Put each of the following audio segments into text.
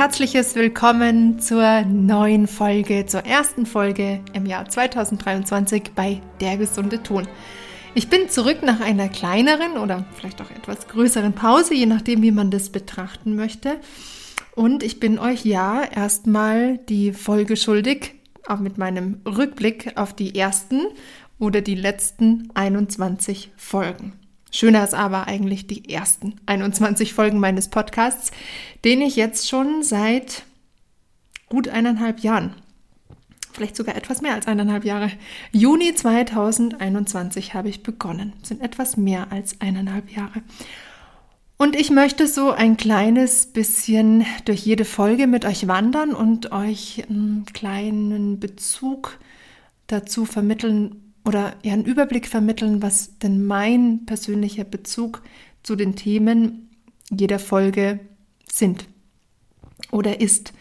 herzliches Willkommen zur neuen Folge, zur ersten Folge im Jahr 2023 bei Der gesunde Ton. Ich bin zurück nach einer kleineren oder vielleicht auch etwas größeren Pause, je nachdem, wie man das betrachten möchte. Und ich bin euch ja erstmal die Folge schuldig, auch mit meinem Rückblick auf die ersten oder die letzten 21 Folgen. Schöner ist aber eigentlich die ersten 21 Folgen meines Podcasts, den ich jetzt schon seit gut eineinhalb Jahren, vielleicht sogar etwas mehr als eineinhalb Jahre, Juni 2021 habe ich begonnen. Das sind etwas mehr als eineinhalb Jahre. Und ich möchte so ein kleines bisschen durch jede Folge mit euch wandern und euch einen kleinen Bezug dazu vermitteln, oder ja einen Überblick vermitteln, was denn mein persönlicher Bezug zu den Themen jeder Folge sind oder ist.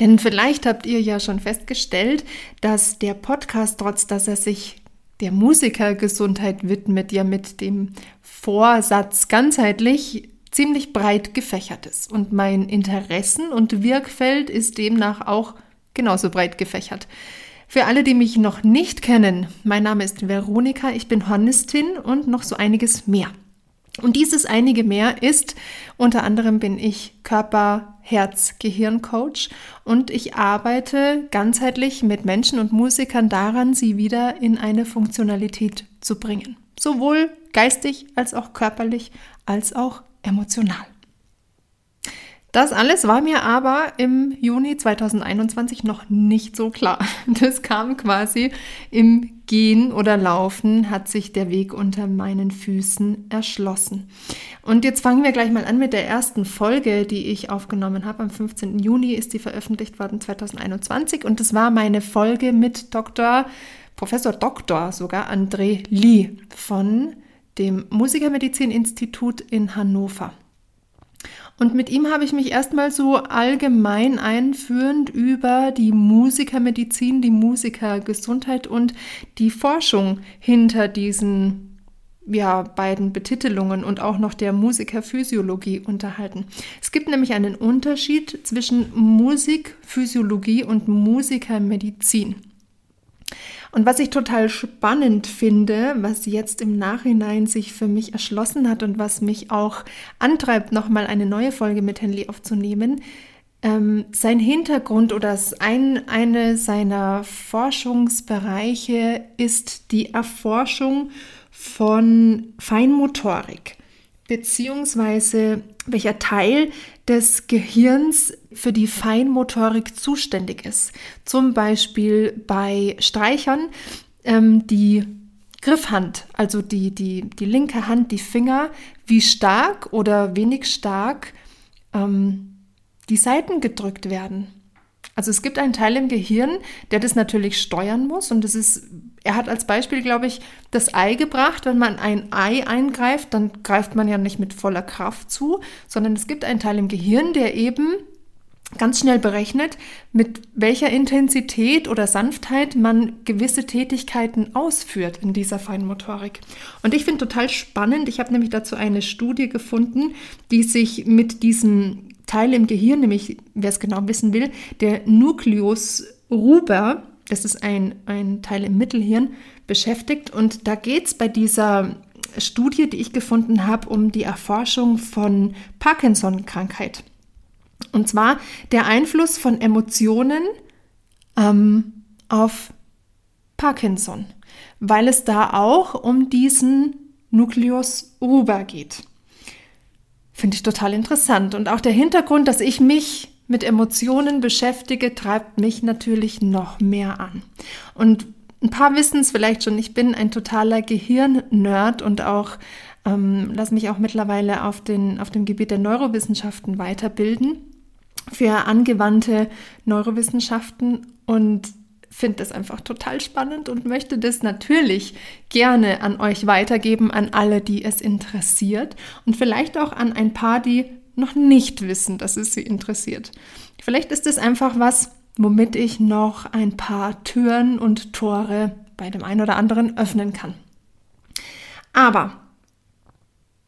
Denn vielleicht habt ihr ja schon festgestellt, dass der Podcast, trotz dass er sich der Musikergesundheit widmet, ja mit dem Vorsatz ganzheitlich ziemlich breit gefächert ist. Und mein Interessen- und Wirkfeld ist demnach auch genauso breit gefächert. Für alle, die mich noch nicht kennen, mein Name ist Veronika, ich bin Hornistin und noch so einiges mehr. Und dieses einige mehr ist, unter anderem bin ich Körper, Herz, Gehirn-Coach und ich arbeite ganzheitlich mit Menschen und Musikern daran, sie wieder in eine Funktionalität zu bringen. Sowohl geistig als auch körperlich als auch emotional. Das alles war mir aber im Juni 2021 noch nicht so klar. Das kam quasi im Gehen oder Laufen, hat sich der Weg unter meinen Füßen erschlossen. Und jetzt fangen wir gleich mal an mit der ersten Folge, die ich aufgenommen habe. Am 15. Juni ist sie veröffentlicht worden 2021 und das war meine Folge mit Dr. Professor Dr. sogar André Lee von dem Musikermedizininstitut in Hannover. Und mit ihm habe ich mich erstmal so allgemein einführend über die Musikermedizin, die Musikergesundheit und die Forschung hinter diesen ja, beiden Betitelungen und auch noch der Musikerphysiologie unterhalten. Es gibt nämlich einen Unterschied zwischen Musikphysiologie und Musikermedizin. Und was ich total spannend finde, was jetzt im Nachhinein sich für mich erschlossen hat und was mich auch antreibt, nochmal eine neue Folge mit Henley aufzunehmen, ähm, sein Hintergrund oder ein, eine seiner Forschungsbereiche ist die Erforschung von Feinmotorik beziehungsweise welcher Teil des Gehirns für die Feinmotorik zuständig ist. Zum Beispiel bei Streichern ähm, die Griffhand, also die, die, die linke Hand, die Finger, wie stark oder wenig stark ähm, die Seiten gedrückt werden. Also es gibt einen Teil im Gehirn, der das natürlich steuern muss und das ist, er hat als Beispiel, glaube ich, das Ei gebracht. Wenn man ein Ei eingreift, dann greift man ja nicht mit voller Kraft zu, sondern es gibt einen Teil im Gehirn, der eben ganz schnell berechnet, mit welcher Intensität oder Sanftheit man gewisse Tätigkeiten ausführt in dieser Feinmotorik. Und ich finde total spannend, ich habe nämlich dazu eine Studie gefunden, die sich mit diesem Teil im Gehirn, nämlich wer es genau wissen will, der Nucleus ruber, das ist ein, ein Teil im Mittelhirn, beschäftigt. Und da geht es bei dieser Studie, die ich gefunden habe, um die Erforschung von Parkinson-Krankheit. Und zwar der Einfluss von Emotionen ähm, auf Parkinson, weil es da auch um diesen Nucleus ruber geht. Finde ich total interessant. Und auch der Hintergrund, dass ich mich mit Emotionen beschäftige, treibt mich natürlich noch mehr an. Und ein paar wissen es vielleicht schon, ich bin ein totaler Gehirn-Nerd und auch ähm, lasse mich auch mittlerweile auf, den, auf dem Gebiet der Neurowissenschaften weiterbilden für angewandte Neurowissenschaften und finde das einfach total spannend und möchte das natürlich gerne an euch weitergeben, an alle, die es interessiert und vielleicht auch an ein paar, die noch nicht wissen, dass es sie interessiert. Vielleicht ist es einfach was, womit ich noch ein paar Türen und Tore bei dem einen oder anderen öffnen kann. Aber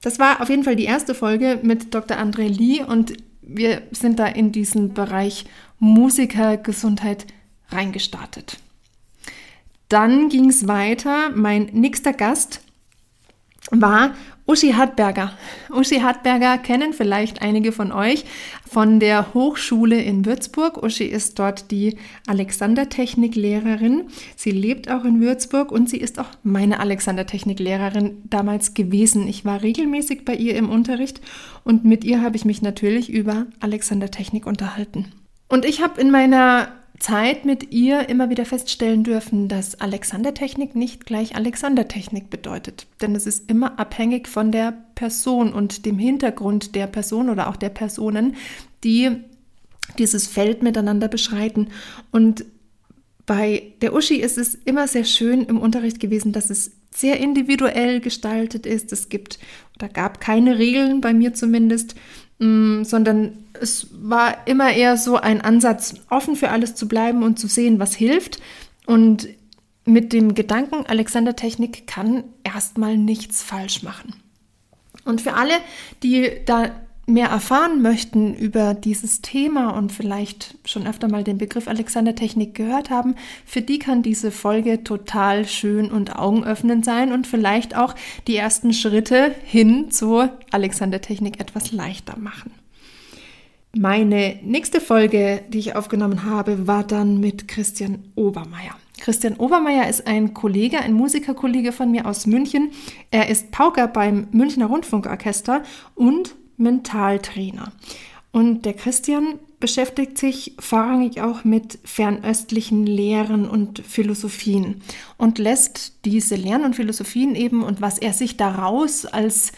das war auf jeden Fall die erste Folge mit Dr. André Lee und wir sind da in diesen Bereich Musikergesundheit reingestartet. Dann ging es weiter. Mein nächster Gast war Uschi Hartberger. Uschi Hartberger kennen vielleicht einige von euch von der Hochschule in Würzburg. Uschi ist dort die Alexandertechniklehrerin. Sie lebt auch in Würzburg und sie ist auch meine Alexandertechniklehrerin damals gewesen. Ich war regelmäßig bei ihr im Unterricht und mit ihr habe ich mich natürlich über Alexandertechnik unterhalten. Und ich habe in meiner Zeit mit ihr immer wieder feststellen dürfen, dass Alexandertechnik nicht gleich Alexandertechnik bedeutet. Denn es ist immer abhängig von der Person und dem Hintergrund der Person oder auch der Personen, die dieses Feld miteinander beschreiten. Und bei der Uschi ist es immer sehr schön im Unterricht gewesen, dass es sehr individuell gestaltet ist. Es gibt oder gab keine Regeln, bei mir zumindest, sondern es war immer eher so ein Ansatz, offen für alles zu bleiben und zu sehen, was hilft. Und mit dem Gedanken, Alexander Technik kann erstmal nichts falsch machen. Und für alle, die da mehr erfahren möchten über dieses Thema und vielleicht schon öfter mal den Begriff Alexandertechnik gehört haben, für die kann diese Folge total schön und augenöffnend sein und vielleicht auch die ersten Schritte hin zur Alexandertechnik etwas leichter machen. Meine nächste Folge, die ich aufgenommen habe, war dann mit Christian Obermeier. Christian Obermeier ist ein Kollege, ein Musikerkollege von mir aus München. Er ist Pauker beim Münchner Rundfunkorchester und Mentaltrainer. Und der Christian beschäftigt sich vorrangig auch mit fernöstlichen Lehren und Philosophien und lässt diese Lehren und Philosophien eben und was er sich daraus als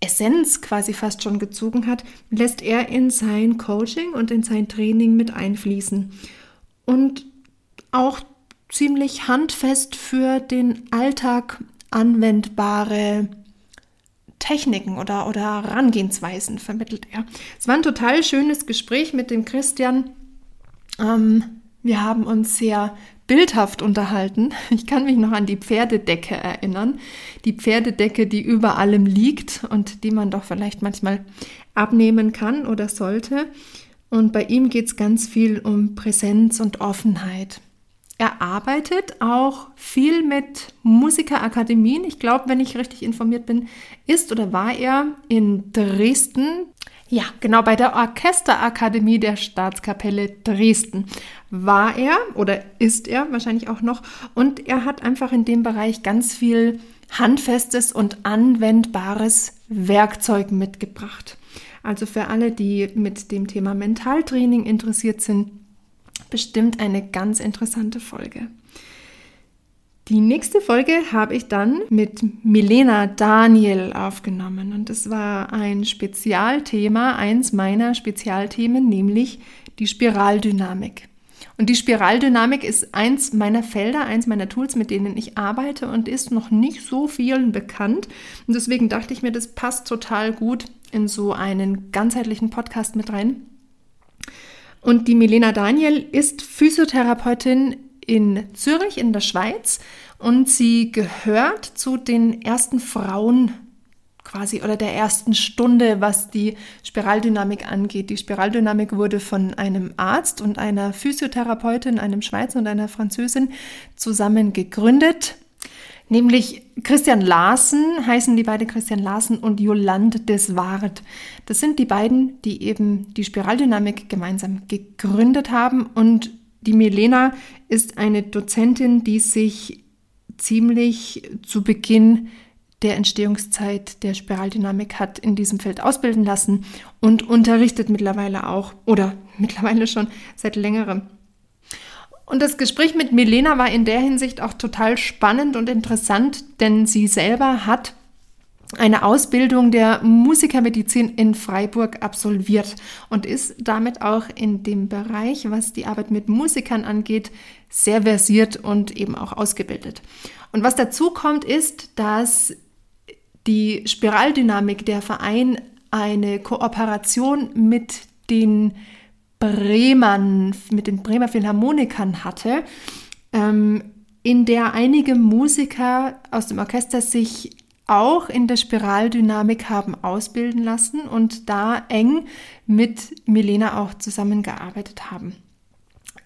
Essenz quasi fast schon gezogen hat, lässt er in sein Coaching und in sein Training mit einfließen. Und auch ziemlich handfest für den Alltag anwendbare Techniken oder, oder Herangehensweisen vermittelt er. Es war ein total schönes Gespräch mit dem Christian. Ähm, wir haben uns sehr bildhaft unterhalten. Ich kann mich noch an die Pferdedecke erinnern. Die Pferdedecke, die über allem liegt und die man doch vielleicht manchmal abnehmen kann oder sollte. Und bei ihm geht es ganz viel um Präsenz und Offenheit. Er arbeitet auch viel mit Musikerakademien. Ich glaube, wenn ich richtig informiert bin, ist oder war er in Dresden. Ja, genau bei der Orchesterakademie der Staatskapelle Dresden war er oder ist er wahrscheinlich auch noch. Und er hat einfach in dem Bereich ganz viel handfestes und anwendbares Werkzeug mitgebracht. Also für alle, die mit dem Thema Mentaltraining interessiert sind, bestimmt eine ganz interessante Folge. Die nächste Folge habe ich dann mit Milena Daniel aufgenommen und es war ein Spezialthema, eins meiner Spezialthemen, nämlich die Spiraldynamik. Und die Spiraldynamik ist eins meiner Felder, eins meiner Tools, mit denen ich arbeite und ist noch nicht so vielen bekannt. Und deswegen dachte ich mir, das passt total gut in so einen ganzheitlichen Podcast mit rein. Und die Milena Daniel ist Physiotherapeutin in Zürich in der Schweiz und sie gehört zu den ersten Frauen quasi oder der ersten Stunde, was die Spiraldynamik angeht. Die Spiraldynamik wurde von einem Arzt und einer Physiotherapeutin, einem Schweizer und einer Französin zusammen gegründet. Nämlich Christian Larsen heißen die beiden Christian Larsen und Jolande Deswart. Das sind die beiden, die eben die Spiraldynamik gemeinsam gegründet haben. Und die Milena ist eine Dozentin, die sich ziemlich zu Beginn der Entstehungszeit der Spiraldynamik hat in diesem Feld ausbilden lassen und unterrichtet mittlerweile auch oder mittlerweile schon seit längerem und das Gespräch mit Milena war in der Hinsicht auch total spannend und interessant, denn sie selber hat eine Ausbildung der Musikermedizin in Freiburg absolviert und ist damit auch in dem Bereich, was die Arbeit mit Musikern angeht, sehr versiert und eben auch ausgebildet. Und was dazu kommt, ist, dass die Spiraldynamik der Verein eine Kooperation mit den Bremern, mit den Bremer Philharmonikern hatte, ähm, in der einige Musiker aus dem Orchester sich auch in der Spiraldynamik haben ausbilden lassen und da eng mit Milena auch zusammengearbeitet haben.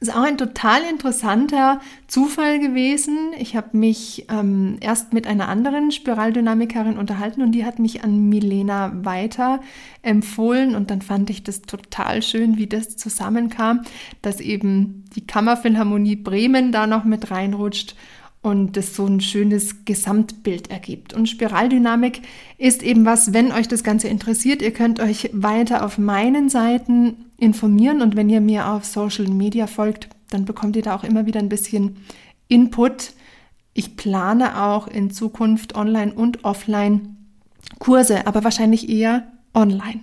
Ist auch ein total interessanter Zufall gewesen. Ich habe mich ähm, erst mit einer anderen Spiraldynamikerin unterhalten und die hat mich an Milena weiter empfohlen und dann fand ich das total schön, wie das zusammenkam, dass eben die Kammerphilharmonie Bremen da noch mit reinrutscht und das so ein schönes Gesamtbild ergibt. Und Spiraldynamik ist eben was, wenn euch das Ganze interessiert, ihr könnt euch weiter auf meinen Seiten informieren und wenn ihr mir auf Social Media folgt, dann bekommt ihr da auch immer wieder ein bisschen Input. Ich plane auch in Zukunft online und offline Kurse, aber wahrscheinlich eher online.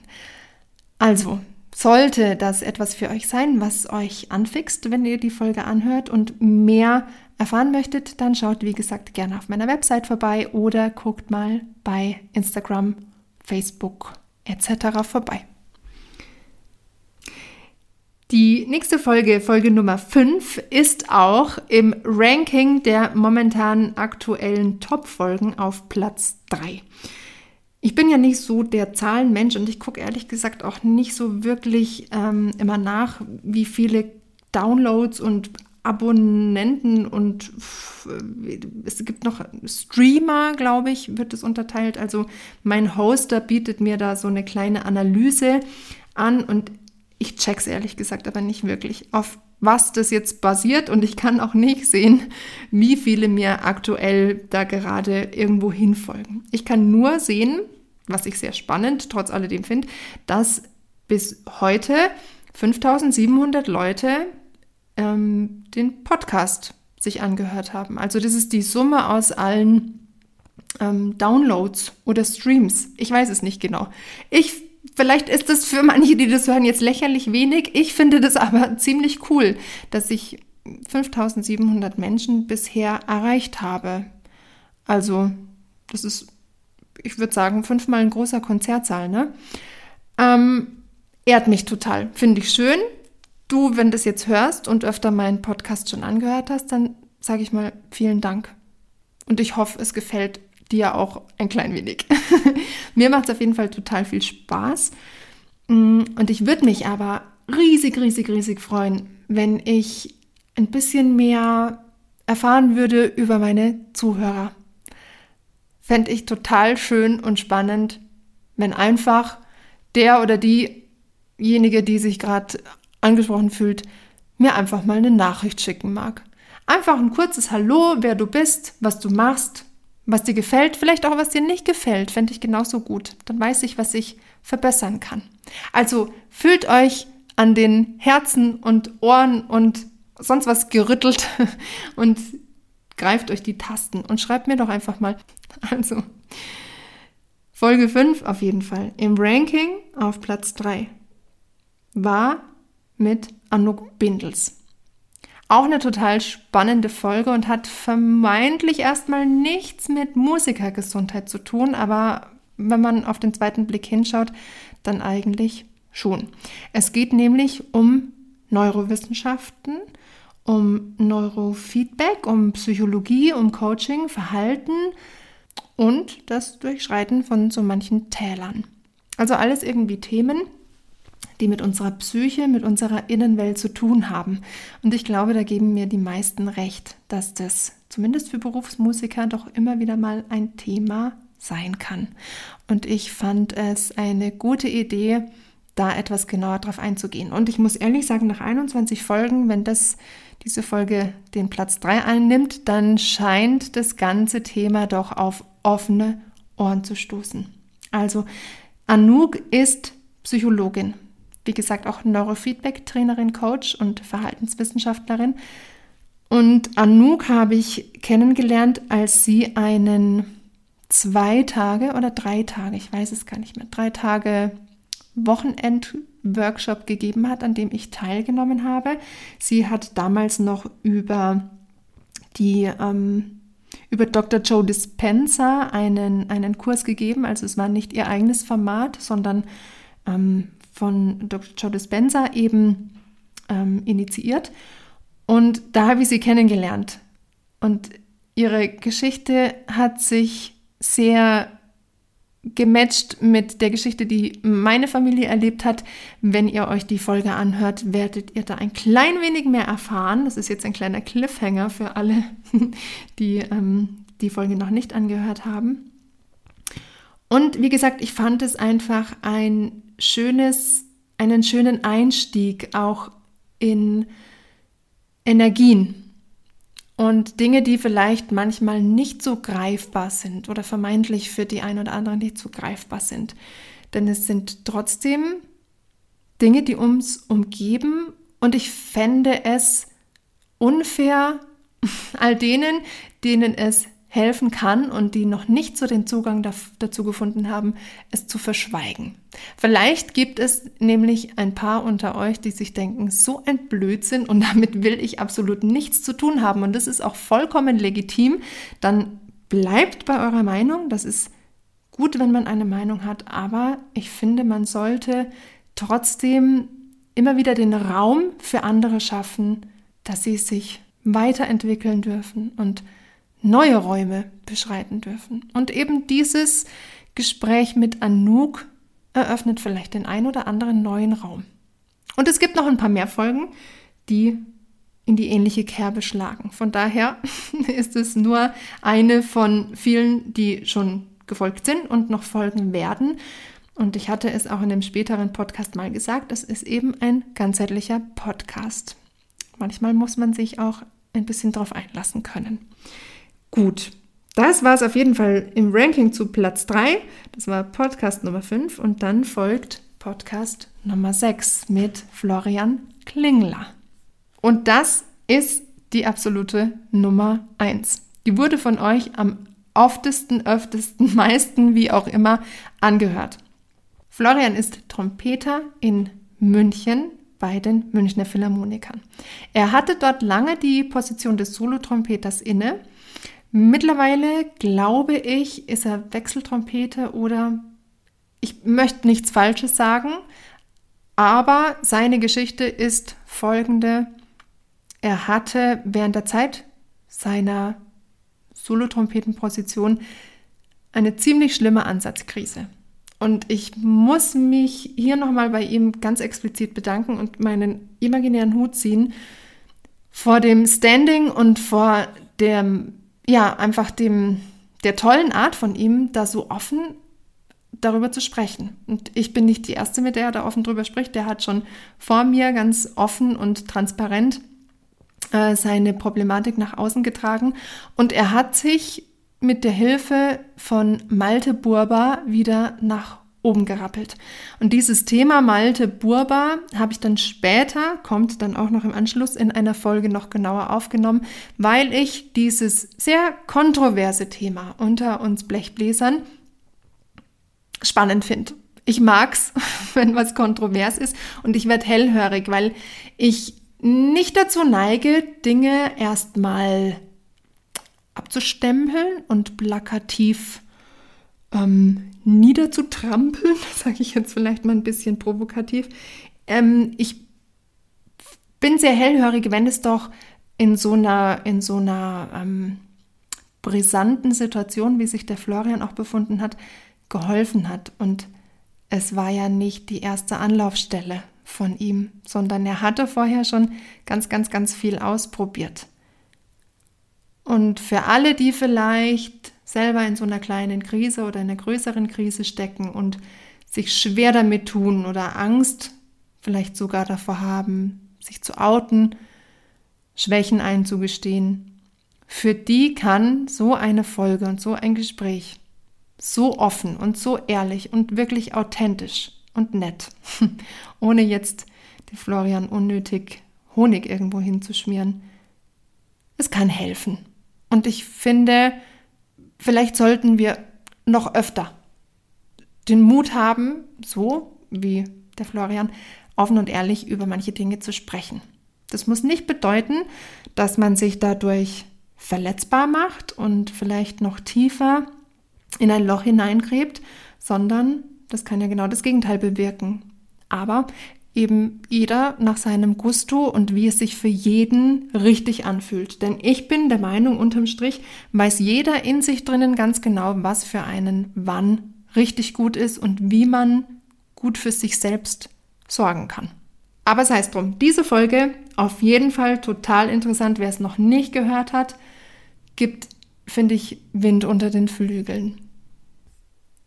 Also, sollte das etwas für euch sein, was euch anfixt, wenn ihr die Folge anhört und mehr erfahren möchtet, dann schaut, wie gesagt, gerne auf meiner Website vorbei oder guckt mal bei Instagram, Facebook etc. vorbei. Die nächste Folge, Folge Nummer 5, ist auch im Ranking der momentan aktuellen Top-Folgen auf Platz 3. Ich bin ja nicht so der Zahlenmensch und ich gucke ehrlich gesagt auch nicht so wirklich ähm, immer nach, wie viele Downloads und Abonnenten und es gibt noch Streamer, glaube ich, wird es unterteilt. Also mein Hoster bietet mir da so eine kleine Analyse an und ich check's ehrlich gesagt aber nicht wirklich, auf was das jetzt basiert und ich kann auch nicht sehen, wie viele mir aktuell da gerade irgendwo hinfolgen. Ich kann nur sehen, was ich sehr spannend trotz alledem finde, dass bis heute 5700 Leute ähm, den Podcast sich angehört haben. Also das ist die Summe aus allen ähm, Downloads oder Streams. Ich weiß es nicht genau. Ich Vielleicht ist es für manche, die das hören, jetzt lächerlich wenig. Ich finde das aber ziemlich cool, dass ich 5700 Menschen bisher erreicht habe. Also, das ist, ich würde sagen, fünfmal ein großer Konzertsaal, ne? Ähm, ehrt mich total. Finde ich schön. Du, wenn das jetzt hörst und öfter meinen Podcast schon angehört hast, dann sage ich mal vielen Dank. Und ich hoffe, es gefällt dir auch ein klein wenig. Mir macht es auf jeden Fall total viel Spaß. Mm, und ich würde mich aber riesig, riesig, riesig freuen, wenn ich ein bisschen mehr erfahren würde über meine Zuhörer. Fände ich total schön und spannend, wenn einfach der oder diejenige, die sich gerade angesprochen fühlt, mir einfach mal eine Nachricht schicken mag. Einfach ein kurzes Hallo, wer du bist, was du machst, was dir gefällt, vielleicht auch was dir nicht gefällt, fände ich genauso gut. Dann weiß ich, was ich verbessern kann. Also fühlt euch an den Herzen und Ohren und sonst was gerüttelt und greift euch die Tasten und schreibt mir doch einfach mal. Also, Folge 5 auf jeden Fall. Im Ranking auf Platz 3 war mit Anouk Bindels. Auch eine total spannende Folge und hat vermeintlich erstmal nichts mit Musikergesundheit zu tun, aber wenn man auf den zweiten Blick hinschaut, dann eigentlich schon. Es geht nämlich um Neurowissenschaften, um Neurofeedback, um Psychologie, um Coaching, Verhalten und das Durchschreiten von so manchen Tälern. Also alles irgendwie Themen, die mit unserer Psyche, mit unserer Innenwelt zu tun haben. Und ich glaube, da geben mir die meisten recht, dass das zumindest für Berufsmusiker doch immer wieder mal ein Thema sein kann. Und ich fand es eine gute Idee, da etwas genauer drauf einzugehen. Und ich muss ehrlich sagen, nach 21 Folgen, wenn das diese Folge den Platz 3 einnimmt, dann scheint das ganze Thema doch auf offene Ohren zu stoßen. Also Anouk ist Psychologin, wie gesagt, auch Neurofeedback-Trainerin, Coach und Verhaltenswissenschaftlerin. Und Anouk habe ich kennengelernt, als sie einen zwei Tage oder drei Tage, ich weiß es gar nicht mehr, drei Tage Wochenend-Workshop gegeben hat, an dem ich teilgenommen habe. Sie hat damals noch über die ähm, über Dr. Joe Dispenza einen, einen Kurs gegeben. Also es war nicht ihr eigenes Format, sondern ähm, von Dr. Joe Dispenza eben ähm, initiiert. Und da habe ich sie kennengelernt. Und ihre Geschichte hat sich sehr gematcht mit der Geschichte, die meine Familie erlebt hat. Wenn ihr euch die Folge anhört, werdet ihr da ein klein wenig mehr erfahren. Das ist jetzt ein kleiner Cliffhanger für alle, die ähm, die Folge noch nicht angehört haben. Und wie gesagt, ich fand es einfach ein schönes, einen schönen Einstieg auch in Energien und Dinge, die vielleicht manchmal nicht so greifbar sind oder vermeintlich für die einen oder anderen nicht so greifbar sind. Denn es sind trotzdem Dinge, die uns umgeben und ich fände es unfair all denen, denen es helfen kann und die noch nicht so den Zugang dazu gefunden haben, es zu verschweigen. Vielleicht gibt es nämlich ein paar unter euch, die sich denken, so ein Blödsinn und damit will ich absolut nichts zu tun haben und das ist auch vollkommen legitim. Dann bleibt bei eurer Meinung, das ist gut, wenn man eine Meinung hat, aber ich finde, man sollte trotzdem immer wieder den Raum für andere schaffen, dass sie sich weiterentwickeln dürfen und neue Räume beschreiten dürfen. Und eben dieses Gespräch mit Anouk eröffnet vielleicht den ein oder anderen neuen Raum. Und es gibt noch ein paar mehr Folgen, die in die ähnliche Kerbe schlagen. Von daher ist es nur eine von vielen, die schon gefolgt sind und noch folgen werden. Und ich hatte es auch in dem späteren Podcast mal gesagt, es ist eben ein ganzheitlicher Podcast. Manchmal muss man sich auch ein bisschen darauf einlassen können. Gut, das war es auf jeden Fall im Ranking zu Platz 3. Das war Podcast Nummer 5 und dann folgt Podcast Nummer 6 mit Florian Klingler. Und das ist die absolute Nummer 1. Die wurde von euch am oftesten, öftesten, meisten, wie auch immer, angehört. Florian ist Trompeter in München bei den Münchner Philharmonikern. Er hatte dort lange die Position des Solotrompeters inne Mittlerweile glaube ich, ist er Wechseltrompete oder ich möchte nichts Falsches sagen, aber seine Geschichte ist folgende. Er hatte während der Zeit seiner Solotrompetenposition eine ziemlich schlimme Ansatzkrise. Und ich muss mich hier nochmal bei ihm ganz explizit bedanken und meinen imaginären Hut ziehen vor dem Standing und vor dem ja, einfach dem, der tollen Art von ihm, da so offen darüber zu sprechen. Und ich bin nicht die Erste, mit der er da offen drüber spricht. Der hat schon vor mir ganz offen und transparent äh, seine Problematik nach außen getragen. Und er hat sich mit der Hilfe von Malte Burba wieder nach oben gerappelt. Und dieses Thema Malte Burba habe ich dann später, kommt dann auch noch im Anschluss in einer Folge noch genauer aufgenommen, weil ich dieses sehr kontroverse Thema unter uns Blechbläsern spannend finde. Ich mag's, wenn was kontrovers ist und ich werde hellhörig, weil ich nicht dazu neige, Dinge erstmal abzustempeln und plakativ ähm, niederzutrampeln, sage ich jetzt vielleicht mal ein bisschen provokativ. Ähm, ich bin sehr hellhörig, wenn es doch in so einer, in so einer ähm, brisanten Situation, wie sich der Florian auch befunden hat, geholfen hat. Und es war ja nicht die erste Anlaufstelle von ihm, sondern er hatte vorher schon ganz, ganz, ganz viel ausprobiert. Und für alle, die vielleicht selber in so einer kleinen Krise oder in einer größeren Krise stecken und sich schwer damit tun oder Angst vielleicht sogar davor haben, sich zu outen, Schwächen einzugestehen. Für die kann so eine Folge und so ein Gespräch so offen und so ehrlich und wirklich authentisch und nett, ohne jetzt die Florian unnötig Honig irgendwo hinzuschmieren. Es kann helfen. Und ich finde, vielleicht sollten wir noch öfter den Mut haben, so wie der Florian, offen und ehrlich über manche Dinge zu sprechen. Das muss nicht bedeuten, dass man sich dadurch verletzbar macht und vielleicht noch tiefer in ein Loch hineingräbt, sondern das kann ja genau das Gegenteil bewirken. Aber eben jeder nach seinem Gusto und wie es sich für jeden richtig anfühlt. Denn ich bin der Meinung, unterm Strich weiß jeder in sich drinnen ganz genau, was für einen wann richtig gut ist und wie man gut für sich selbst sorgen kann. Aber sei es drum, diese Folge auf jeden Fall total interessant. Wer es noch nicht gehört hat, gibt, finde ich, Wind unter den Flügeln.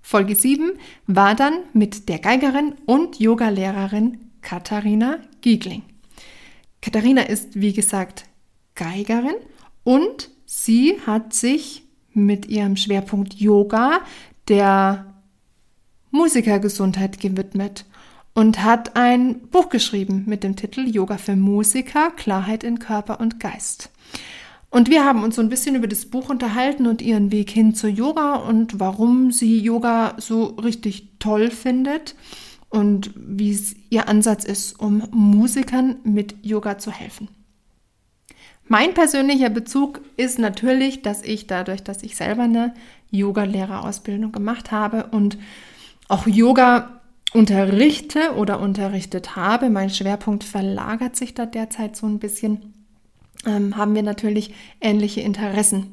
Folge 7 war dann mit der Geigerin und Yogalehrerin Katharina Giegling. Katharina ist, wie gesagt, Geigerin und sie hat sich mit ihrem Schwerpunkt Yoga der Musikergesundheit gewidmet und hat ein Buch geschrieben mit dem Titel Yoga für Musiker, Klarheit in Körper und Geist. Und wir haben uns so ein bisschen über das Buch unterhalten und ihren Weg hin zur Yoga und warum sie Yoga so richtig toll findet und wie es ihr Ansatz ist, um Musikern mit Yoga zu helfen. Mein persönlicher Bezug ist natürlich, dass ich dadurch, dass ich selber eine Yoga-Lehrerausbildung gemacht habe und auch Yoga unterrichte oder unterrichtet habe, mein Schwerpunkt verlagert sich da derzeit so ein bisschen, ähm, haben wir natürlich ähnliche Interessen.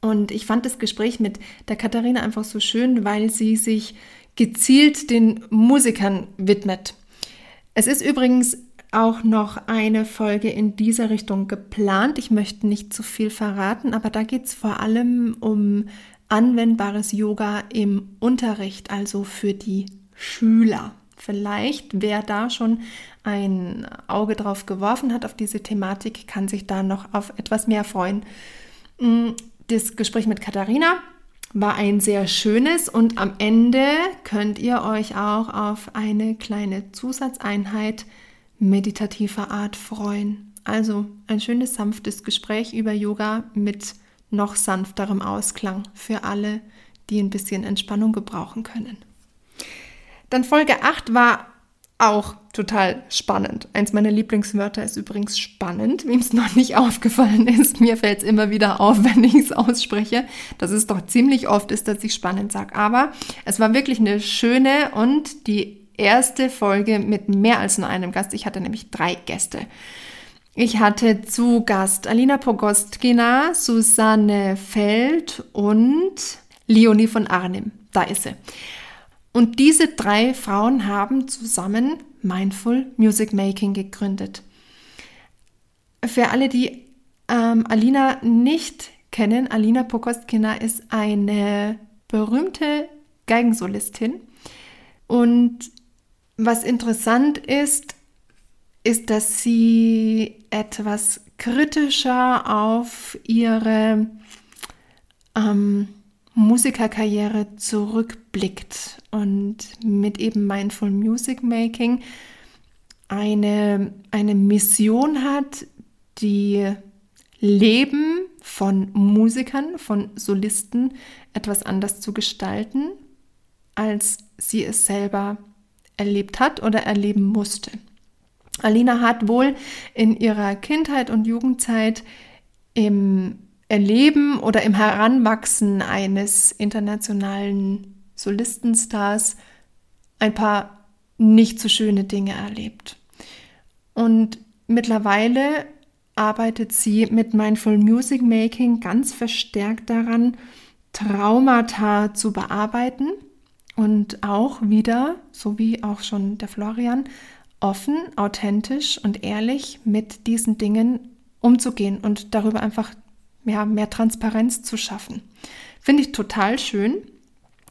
Und ich fand das Gespräch mit der Katharina einfach so schön, weil sie sich gezielt den Musikern widmet. Es ist übrigens auch noch eine Folge in dieser Richtung geplant. Ich möchte nicht zu viel verraten, aber da geht es vor allem um anwendbares Yoga im Unterricht, also für die Schüler. Vielleicht, wer da schon ein Auge drauf geworfen hat auf diese Thematik, kann sich da noch auf etwas mehr freuen. Mm, das Gespräch mit Katharina war ein sehr schönes und am Ende könnt ihr euch auch auf eine kleine Zusatzeinheit meditativer Art freuen. Also ein schönes, sanftes Gespräch über Yoga mit noch sanfterem Ausklang für alle, die ein bisschen Entspannung gebrauchen können. Dann Folge 8 war auch total spannend. Eins meiner Lieblingswörter ist übrigens spannend, wem es noch nicht aufgefallen ist. Mir fällt es immer wieder auf, wenn ich es ausspreche, dass es doch ziemlich oft ist, dass ich spannend sage. Aber es war wirklich eine schöne und die erste Folge mit mehr als nur einem Gast. Ich hatte nämlich drei Gäste. Ich hatte zu Gast Alina Pogostkina, Susanne Feld und Leonie von Arnim. Da ist sie. Und diese drei Frauen haben zusammen Mindful Music Making gegründet. Für alle, die ähm, Alina nicht kennen, Alina Pokostkina ist eine berühmte Geigensolistin. Und was interessant ist, ist, dass sie etwas kritischer auf ihre ähm, Musikerkarriere zurückblickt und mit eben Mindful Music Making eine, eine Mission hat, die Leben von Musikern, von Solisten etwas anders zu gestalten, als sie es selber erlebt hat oder erleben musste. Alina hat wohl in ihrer Kindheit und Jugendzeit im Erleben oder im Heranwachsen eines internationalen Solistenstars ein paar nicht so schöne Dinge erlebt. Und mittlerweile arbeitet sie mit Mindful Music Making ganz verstärkt daran, Traumata zu bearbeiten und auch wieder, so wie auch schon der Florian, offen, authentisch und ehrlich mit diesen Dingen umzugehen und darüber einfach ja, mehr Transparenz zu schaffen. Finde ich total schön.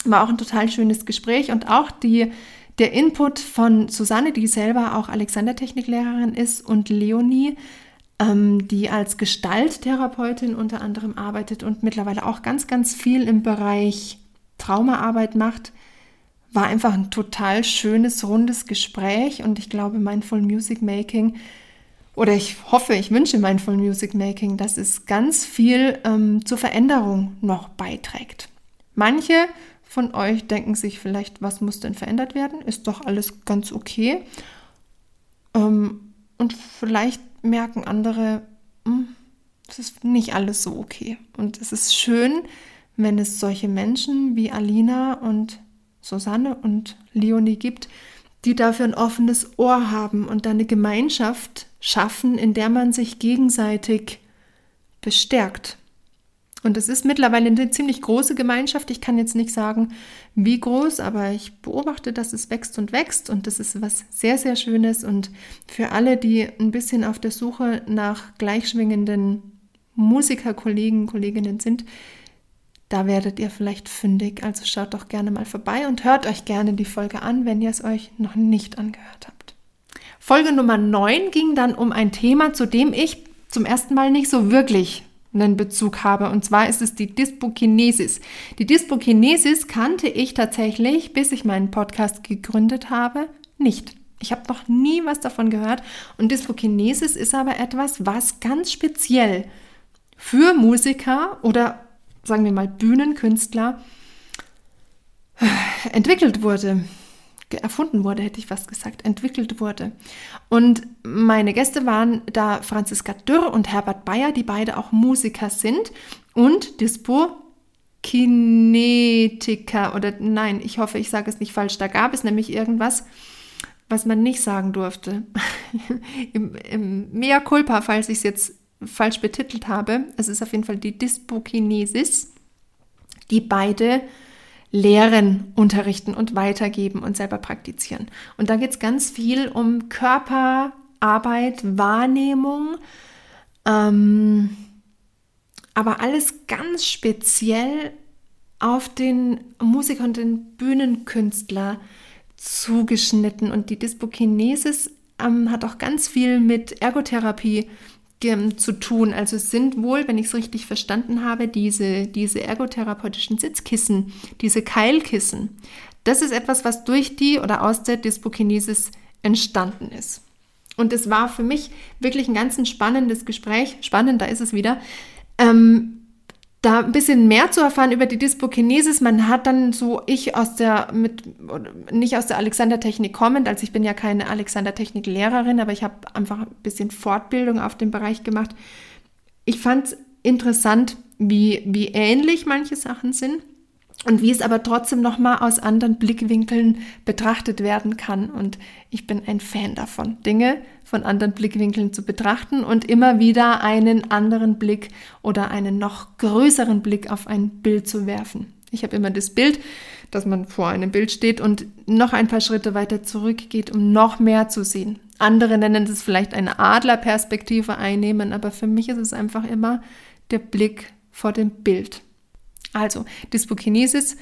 War auch ein total schönes Gespräch und auch die, der Input von Susanne, die selber auch Alexander-Techniklehrerin ist, und Leonie, ähm, die als Gestalttherapeutin unter anderem arbeitet und mittlerweile auch ganz, ganz viel im Bereich Traumaarbeit macht, war einfach ein total schönes, rundes Gespräch und ich glaube, Mindful Music Making oder ich hoffe, ich wünsche Mindful Music Making, dass es ganz viel ähm, zur Veränderung noch beiträgt. Manche von euch denken sich vielleicht, was muss denn verändert werden? Ist doch alles ganz okay. Ähm, und vielleicht merken andere, hm, es ist nicht alles so okay. Und es ist schön, wenn es solche Menschen wie Alina und Susanne und Leonie gibt, die dafür ein offenes Ohr haben und eine Gemeinschaft schaffen, in der man sich gegenseitig bestärkt. Und es ist mittlerweile eine ziemlich große Gemeinschaft. Ich kann jetzt nicht sagen, wie groß, aber ich beobachte, dass es wächst und wächst. Und das ist was sehr, sehr Schönes. Und für alle, die ein bisschen auf der Suche nach gleichschwingenden Musikerkollegen, Kolleginnen sind, da werdet ihr vielleicht fündig. Also schaut doch gerne mal vorbei und hört euch gerne die Folge an, wenn ihr es euch noch nicht angehört habt. Folge Nummer 9 ging dann um ein Thema, zu dem ich zum ersten Mal nicht so wirklich einen Bezug habe. Und zwar ist es die Dyspokinesis. Die Dyspokinesis kannte ich tatsächlich, bis ich meinen Podcast gegründet habe, nicht. Ich habe noch nie was davon gehört. Und Dyspokinesis ist aber etwas, was ganz speziell für Musiker oder sagen wir mal, Bühnenkünstler entwickelt wurde, erfunden wurde, hätte ich fast gesagt, entwickelt wurde. Und meine Gäste waren da Franziska Dürr und Herbert Bayer, die beide auch Musiker sind und Dispo Kinetiker oder nein, ich hoffe, ich sage es nicht falsch. Da gab es nämlich irgendwas, was man nicht sagen durfte. Im, Im Mea culpa, falls ich es jetzt falsch betitelt habe. Es ist auf jeden Fall die Dyspokinesis, die beide lehren, unterrichten und weitergeben und selber praktizieren. Und da geht es ganz viel um Körperarbeit, Wahrnehmung, ähm, aber alles ganz speziell auf den Musiker und den Bühnenkünstler zugeschnitten. Und die Dyspokinesis ähm, hat auch ganz viel mit Ergotherapie zu tun. Also es sind wohl, wenn ich es richtig verstanden habe, diese, diese ergotherapeutischen Sitzkissen, diese Keilkissen. Das ist etwas, was durch die oder aus der Dyspokinesis entstanden ist. Und es war für mich wirklich ein ganz spannendes Gespräch. Spannend, da ist es wieder. Ähm, da ein bisschen mehr zu erfahren über die Dyspokinesis. Man hat dann so, ich aus der, mit, nicht aus der Alexander-Technik kommend, also ich bin ja keine Alexander-Technik-Lehrerin, aber ich habe einfach ein bisschen Fortbildung auf dem Bereich gemacht. Ich fand es interessant, wie, wie ähnlich manche Sachen sind und wie es aber trotzdem nochmal aus anderen Blickwinkeln betrachtet werden kann. Und ich bin ein Fan davon, Dinge von anderen Blickwinkeln zu betrachten und immer wieder einen anderen Blick oder einen noch größeren Blick auf ein Bild zu werfen. Ich habe immer das Bild, dass man vor einem Bild steht und noch ein paar Schritte weiter zurückgeht, um noch mehr zu sehen. Andere nennen das vielleicht eine Adlerperspektive einnehmen, aber für mich ist es einfach immer der Blick vor dem Bild. Also, Dyspokinesis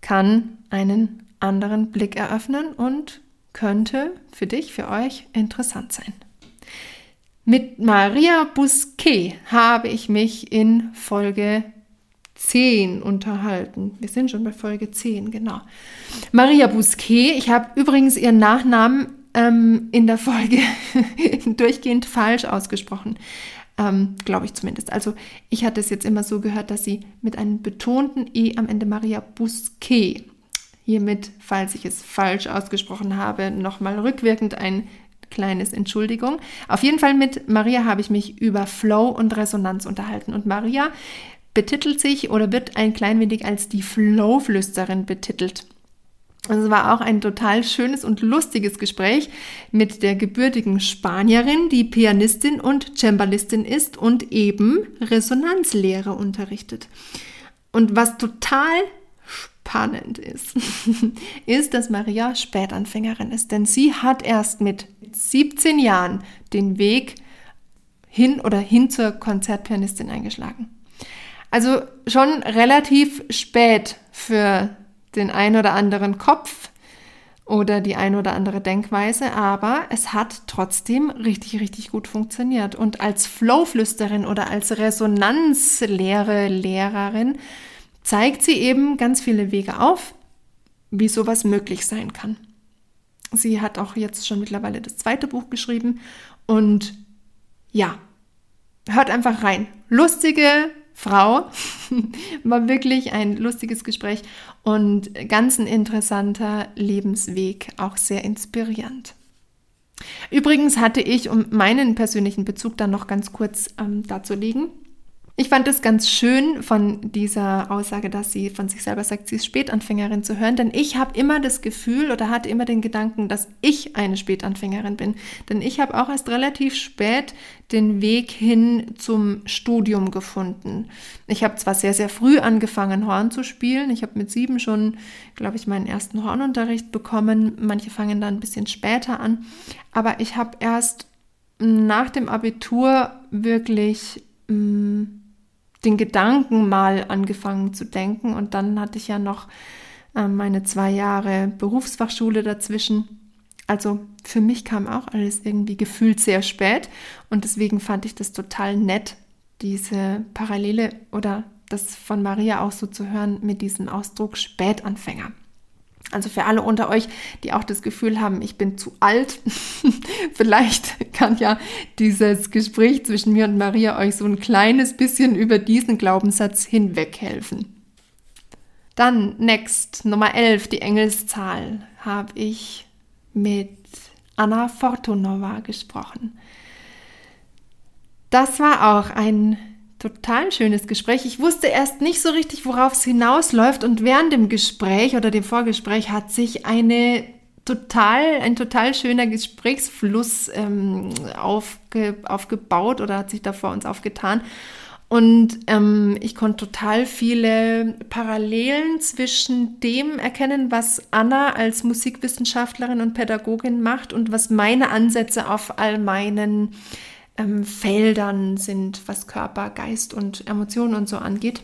kann einen anderen Blick eröffnen und könnte für dich, für euch interessant sein. Mit Maria Busquet habe ich mich in Folge 10 unterhalten. Wir sind schon bei Folge 10, genau. Maria Busquet, ich habe übrigens ihren Nachnamen ähm, in der Folge durchgehend falsch ausgesprochen. Ähm, Glaube ich zumindest. Also ich hatte es jetzt immer so gehört, dass sie mit einem betonten E am Ende Maria Busquet. Hiermit, falls ich es falsch ausgesprochen habe, nochmal rückwirkend ein kleines Entschuldigung. Auf jeden Fall mit Maria habe ich mich über Flow und Resonanz unterhalten. Und Maria betitelt sich oder wird ein klein wenig als die Flow-Flüsterin betitelt. Es war auch ein total schönes und lustiges Gespräch mit der gebürtigen Spanierin, die Pianistin und Cembalistin ist und eben Resonanzlehre unterrichtet. Und was total spannend ist, ist, dass Maria Spätanfängerin ist, denn sie hat erst mit 17 Jahren den Weg hin oder hin zur Konzertpianistin eingeschlagen. Also schon relativ spät für den ein oder anderen Kopf oder die ein oder andere Denkweise, aber es hat trotzdem richtig, richtig gut funktioniert. Und als Flowflüsterin oder als Resonanzlehre, Lehrerin zeigt sie eben ganz viele Wege auf, wie sowas möglich sein kann. Sie hat auch jetzt schon mittlerweile das zweite Buch geschrieben und ja, hört einfach rein. Lustige, Frau. War wirklich ein lustiges Gespräch und ganz ein interessanter Lebensweg, auch sehr inspirierend. Übrigens hatte ich, um meinen persönlichen Bezug dann noch ganz kurz ähm, darzulegen, Ich fand es ganz schön von dieser Aussage, dass sie von sich selber sagt, sie ist Spätanfängerin zu hören, denn ich habe immer das Gefühl oder hatte immer den Gedanken, dass ich eine Spätanfängerin bin. Denn ich habe auch erst relativ spät den Weg hin zum Studium gefunden. Ich habe zwar sehr, sehr früh angefangen, Horn zu spielen. Ich habe mit sieben schon, glaube ich, meinen ersten Hornunterricht bekommen. Manche fangen dann ein bisschen später an. Aber ich habe erst nach dem Abitur wirklich mh, mm, den Gedanken mal angefangen zu denken. Und dann hatte ich ja noch äh, meine zwei Jahre Berufsfachschule dazwischen. Also für mich kam auch alles irgendwie gefühlt sehr spät. Und deswegen fand ich das total nett, diese Parallele oder das von Maria auch so zu hören mit diesem Ausdruck Spätanfänger. Also für alle unter euch, die auch das Gefühl haben, ich bin zu alt, vielleicht kann ja dieses Gespräch zwischen mir und Maria euch so ein kleines bisschen über diesen Glaubenssatz hinweghelfen. Dann next, Nummer 11, die Engelszahl, habe ich mit Anna Fortunova gesprochen. Das war auch ein total schönes Gespräch. Ich wusste erst nicht so richtig, worauf es hinausläuft und während dem Gespräch oder dem Vorgespräch hat sich eine total, ein total schöner Gesprächsfluss ähm, aufge, aufgebaut oder hat sich da vor uns aufgetan. Und ähm, ich konnte total viele Parallelen zwischen dem erkennen, was Anna als Musikwissenschaftlerin und Pädagogin macht und was meine Ansätze auf all meinen ähm, Feldern sind, was Körper, Geist und Emotionen und so angeht.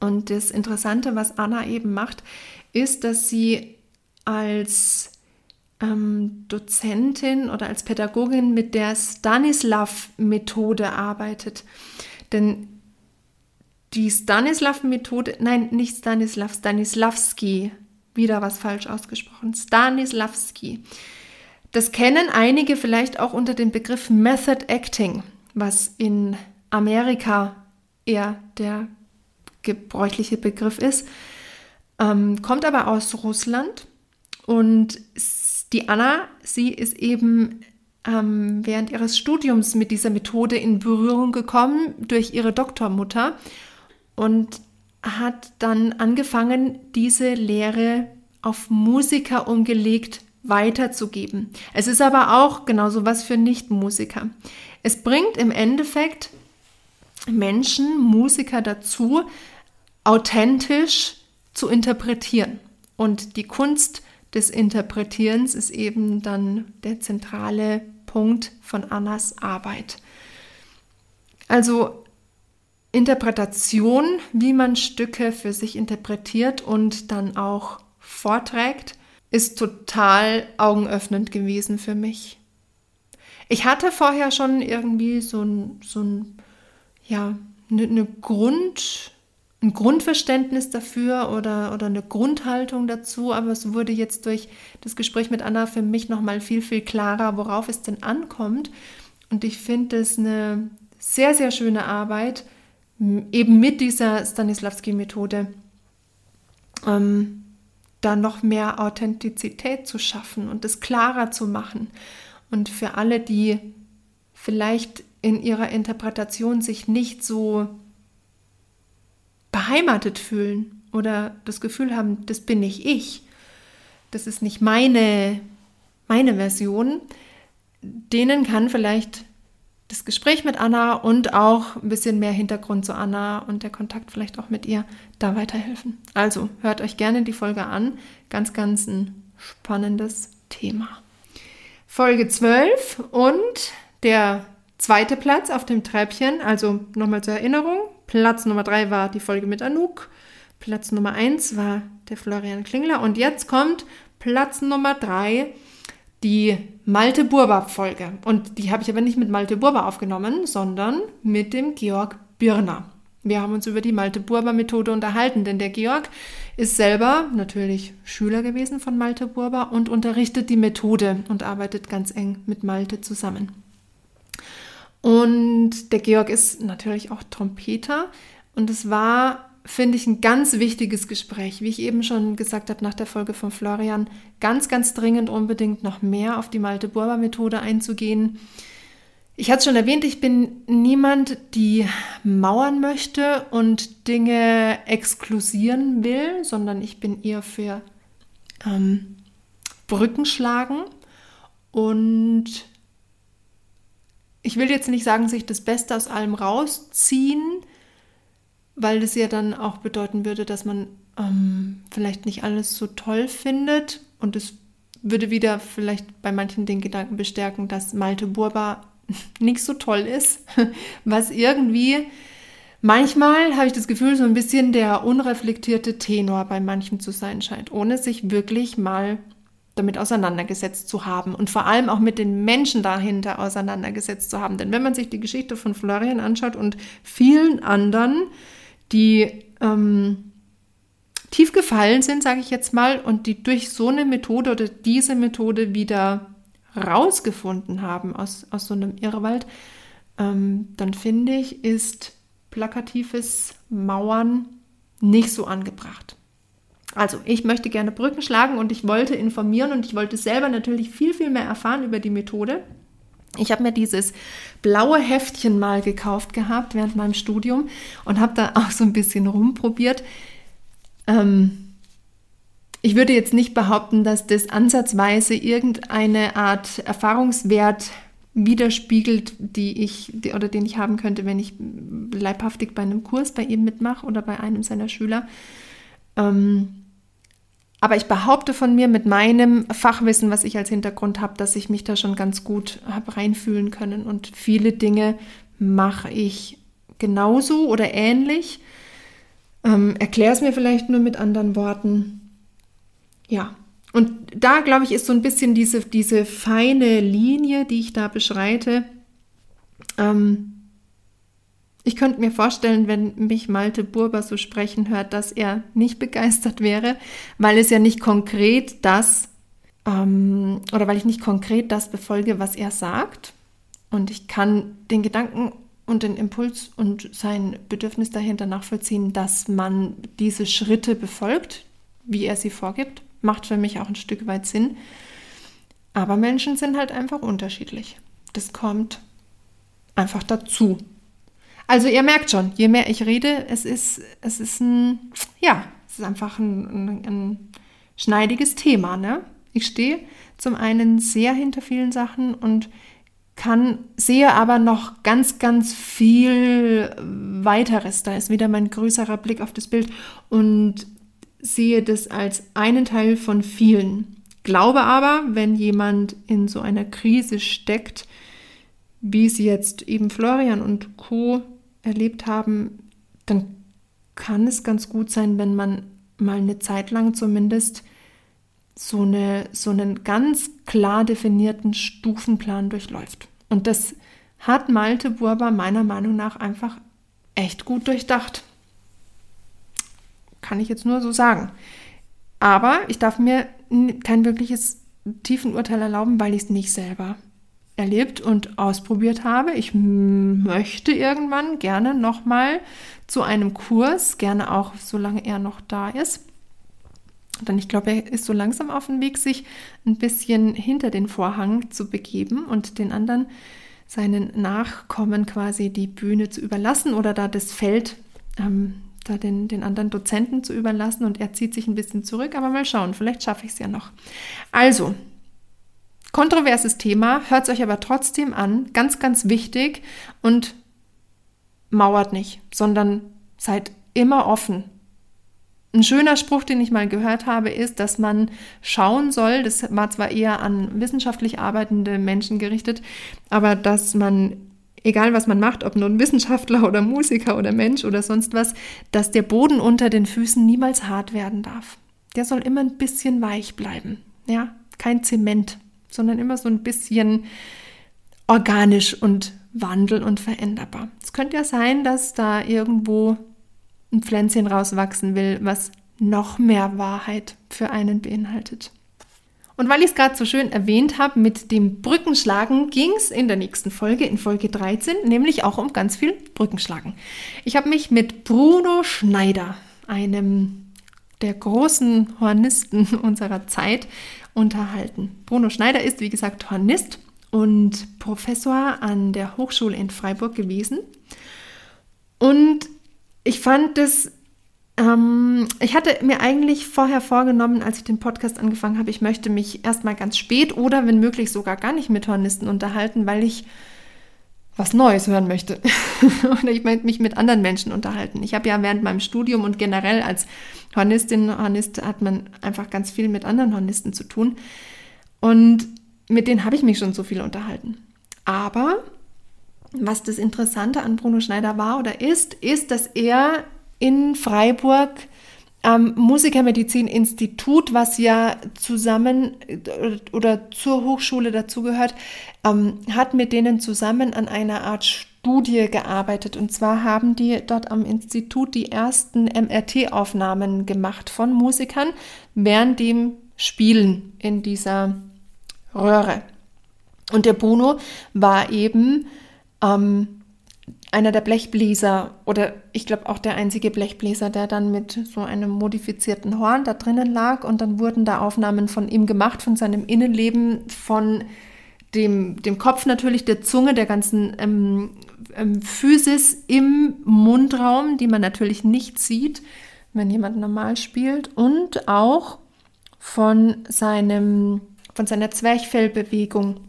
Und das Interessante, was Anna eben macht, ist, dass sie als ähm, Dozentin oder als Pädagogin mit der Stanislav-Methode arbeitet. Denn die Stanislav-Methode, nein, nicht Stanislav, Stanislavski, wieder was falsch ausgesprochen, Stanislavski das kennen einige vielleicht auch unter dem Begriff Method Acting, was in Amerika eher der gebräuchliche Begriff ist, ähm, kommt aber aus Russland. Und die Anna, sie ist eben ähm, während ihres Studiums mit dieser Methode in Berührung gekommen durch ihre Doktormutter und hat dann angefangen, diese Lehre auf Musiker umgelegt weiterzugeben. Es ist aber auch genauso was für Nichtmusiker. Es bringt im Endeffekt Menschen, Musiker dazu, authentisch zu interpretieren. Und die Kunst des Interpretierens ist eben dann der zentrale Punkt von Annas Arbeit. Also Interpretation, wie man Stücke für sich interpretiert und dann auch vorträgt, ist total augenöffnend gewesen für mich. Ich hatte vorher schon irgendwie so ein, so ein ja, eine, eine Grund, ein Grundverständnis dafür oder, oder eine Grundhaltung dazu, aber es wurde jetzt durch das Gespräch mit Anna für mich nochmal viel, viel klarer, worauf es denn ankommt. Und ich finde es eine sehr, sehr schöne Arbeit, eben mit dieser Stanislavski-Methode. Ähm, da noch mehr Authentizität zu schaffen und es klarer zu machen. Und für alle, die vielleicht in ihrer Interpretation sich nicht so beheimatet fühlen oder das Gefühl haben, das bin nicht ich, das ist nicht meine, meine Version, denen kann vielleicht das Gespräch mit Anna und auch ein bisschen mehr Hintergrund zu Anna und der Kontakt vielleicht auch mit ihr da weiterhelfen. Also hört euch gerne die Folge an. Ganz, ganz ein spannendes Thema. Folge 12 und der zweite Platz auf dem Treppchen, also nochmal zur Erinnerung. Platz Nummer 3 war die Folge mit Anouk. Platz Nummer 1 war der Florian Klingler. Und jetzt kommt Platz Nummer 3 die Malte Burber Folge. Und die habe ich aber nicht mit Malte Burber aufgenommen, sondern mit dem Georg Birner. Wir haben uns über die Malte Burber Methode unterhalten, denn der Georg ist selber natürlich Schüler gewesen von Malte Burber und unterrichtet die Methode und arbeitet ganz eng mit Malte zusammen. Und der Georg ist natürlich auch Trompeter und es war finde ich ein ganz wichtiges Gespräch. Wie ich eben schon gesagt habe nach der Folge von Florian, ganz, ganz dringend unbedingt noch mehr auf die Malte-Burber-Methode einzugehen. Ich hatte es schon erwähnt, ich bin niemand, die mauern möchte und Dinge exklusieren will, sondern ich bin eher für ähm, Brücken schlagen. Und ich will jetzt nicht sagen, sich das Beste aus allem rausziehen, weil das ja dann auch bedeuten würde, dass man ähm, vielleicht nicht alles so toll findet. Und es würde wieder vielleicht bei manchen den Gedanken bestärken, dass Malte Burba nicht so toll ist, was irgendwie manchmal habe ich das Gefühl, so ein bisschen der unreflektierte Tenor bei manchen zu sein scheint, ohne sich wirklich mal damit auseinandergesetzt zu haben und vor allem auch mit den Menschen dahinter auseinandergesetzt zu haben. Denn wenn man sich die Geschichte von Florian anschaut und vielen anderen, die ähm, tief gefallen sind, sage ich jetzt mal, und die durch so eine Methode oder diese Methode wieder rausgefunden haben aus, aus so einem Irrwald, ähm, dann finde ich, ist plakatives Mauern nicht so angebracht. Also, ich möchte gerne Brücken schlagen und ich wollte informieren und ich wollte selber natürlich viel, viel mehr erfahren über die Methode. Ich habe mir dieses blaue Heftchen mal gekauft gehabt während meinem Studium und habe da auch so ein bisschen rumprobiert. Ähm, ich würde jetzt nicht behaupten, dass das ansatzweise irgendeine Art Erfahrungswert widerspiegelt, die ich die, oder den ich haben könnte, wenn ich leibhaftig bei einem Kurs bei ihm mitmache oder bei einem seiner Schüler. Ähm, aber ich behaupte von mir mit meinem Fachwissen, was ich als Hintergrund habe, dass ich mich da schon ganz gut habe reinfühlen können. Und viele Dinge mache ich genauso oder ähnlich. Ähm, Erkläre es mir vielleicht nur mit anderen Worten. Ja, und da, glaube ich, ist so ein bisschen diese, diese feine Linie, die ich da beschreite. Ähm, ich könnte mir vorstellen, wenn mich Malte Burber so sprechen hört, dass er nicht begeistert wäre, weil es ja nicht konkret das ähm, oder weil ich nicht konkret das befolge, was er sagt. Und ich kann den Gedanken und den Impuls und sein Bedürfnis dahinter nachvollziehen, dass man diese Schritte befolgt, wie er sie vorgibt. Macht für mich auch ein Stück weit Sinn. Aber Menschen sind halt einfach unterschiedlich. Das kommt einfach dazu. Also ihr merkt schon, je mehr ich rede, es ist, es ist ein, ja, es ist einfach ein, ein, ein schneidiges Thema. Ne? Ich stehe zum einen sehr hinter vielen Sachen und kann, sehe aber noch ganz, ganz viel weiteres. Da ist wieder mein größerer Blick auf das Bild und sehe das als einen Teil von vielen. Glaube aber, wenn jemand in so einer Krise steckt, wie sie jetzt eben Florian und Co erlebt haben, dann kann es ganz gut sein, wenn man mal eine Zeit lang zumindest so, eine, so einen ganz klar definierten Stufenplan durchläuft. Und das hat Malte Burber meiner Meinung nach einfach echt gut durchdacht. Kann ich jetzt nur so sagen. Aber ich darf mir kein wirkliches Tiefenurteil erlauben, weil ich es nicht selber erlebt und ausprobiert habe. Ich möchte irgendwann gerne nochmal zu einem Kurs, gerne auch solange er noch da ist. Denn ich glaube, er ist so langsam auf dem Weg, sich ein bisschen hinter den Vorhang zu begeben und den anderen, seinen Nachkommen quasi die Bühne zu überlassen oder da das Feld, ähm, da den, den anderen Dozenten zu überlassen und er zieht sich ein bisschen zurück. Aber mal schauen, vielleicht schaffe ich es ja noch. Also, Kontroverses Thema, hört es euch aber trotzdem an, ganz, ganz wichtig und mauert nicht, sondern seid immer offen. Ein schöner Spruch, den ich mal gehört habe, ist, dass man schauen soll, das war zwar eher an wissenschaftlich arbeitende Menschen gerichtet, aber dass man, egal was man macht, ob nun Wissenschaftler oder Musiker oder Mensch oder sonst was, dass der Boden unter den Füßen niemals hart werden darf. Der soll immer ein bisschen weich bleiben. Ja, kein Zement sondern immer so ein bisschen organisch und wandel- und veränderbar. Es könnte ja sein, dass da irgendwo ein Pflänzchen rauswachsen will, was noch mehr Wahrheit für einen beinhaltet. Und weil ich es gerade so schön erwähnt habe mit dem Brückenschlagen, ging es in der nächsten Folge, in Folge 13, nämlich auch um ganz viel Brückenschlagen. Ich habe mich mit Bruno Schneider, einem der großen Hornisten unserer Zeit, unterhalten. Bruno Schneider ist, wie gesagt, Hornist und Professor an der Hochschule in Freiburg gewesen. Und ich fand das, ähm, ich hatte mir eigentlich vorher vorgenommen, als ich den Podcast angefangen habe, ich möchte mich erstmal ganz spät oder wenn möglich sogar gar nicht mit Hornisten unterhalten, weil ich was Neues hören möchte. Oder ich möchte mich mit anderen Menschen unterhalten. Ich habe ja während meinem Studium und generell als Hornistin, Hornist hat man einfach ganz viel mit anderen Hornisten zu tun. Und mit denen habe ich mich schon so viel unterhalten. Aber was das Interessante an Bruno Schneider war oder ist, ist, dass er in Freiburg am Musikermedizin-Institut, was ja zusammen oder zur Hochschule dazugehört, ähm, hat mit denen zusammen an einer Art Studie gearbeitet. Und zwar haben die dort am Institut die ersten MRT-Aufnahmen gemacht von Musikern während dem Spielen in dieser Röhre. Und der Bruno war eben ähm, einer der Blechbläser oder ich glaube auch der einzige Blechbläser, der dann mit so einem modifizierten Horn da drinnen lag. Und dann wurden da Aufnahmen von ihm gemacht, von seinem Innenleben, von dem, dem Kopf natürlich, der Zunge, der ganzen ähm, ähm, Physis im Mundraum, die man natürlich nicht sieht, wenn jemand normal spielt. Und auch von seinem, von seiner Zwerchfellbewegung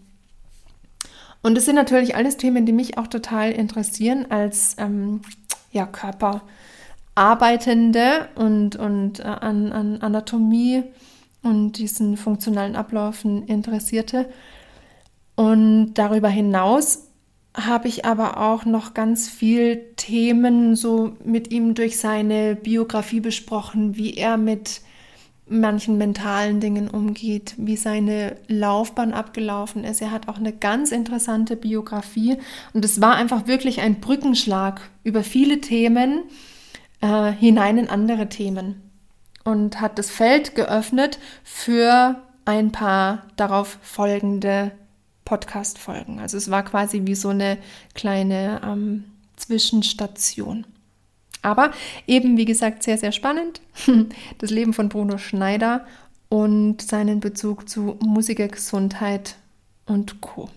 und es sind natürlich alles Themen, die mich auch total interessieren als ähm, ja, Körperarbeitende und, und äh, an, an Anatomie und diesen funktionalen Abläufen Interessierte. Und darüber hinaus habe ich aber auch noch ganz viel Themen so mit ihm durch seine Biografie besprochen, wie er mit manchen mentalen Dingen umgeht, wie seine Laufbahn abgelaufen ist. Er hat auch eine ganz interessante Biografie und es war einfach wirklich ein Brückenschlag über viele Themen äh, hinein in andere Themen und hat das Feld geöffnet für ein paar darauf folgende Podcast-Folgen. Also es war quasi wie so eine kleine ähm, Zwischenstation. Aber eben, wie gesagt, sehr, sehr spannend. Das Leben von Bruno Schneider und seinen Bezug zu Musikergesundheit und Co.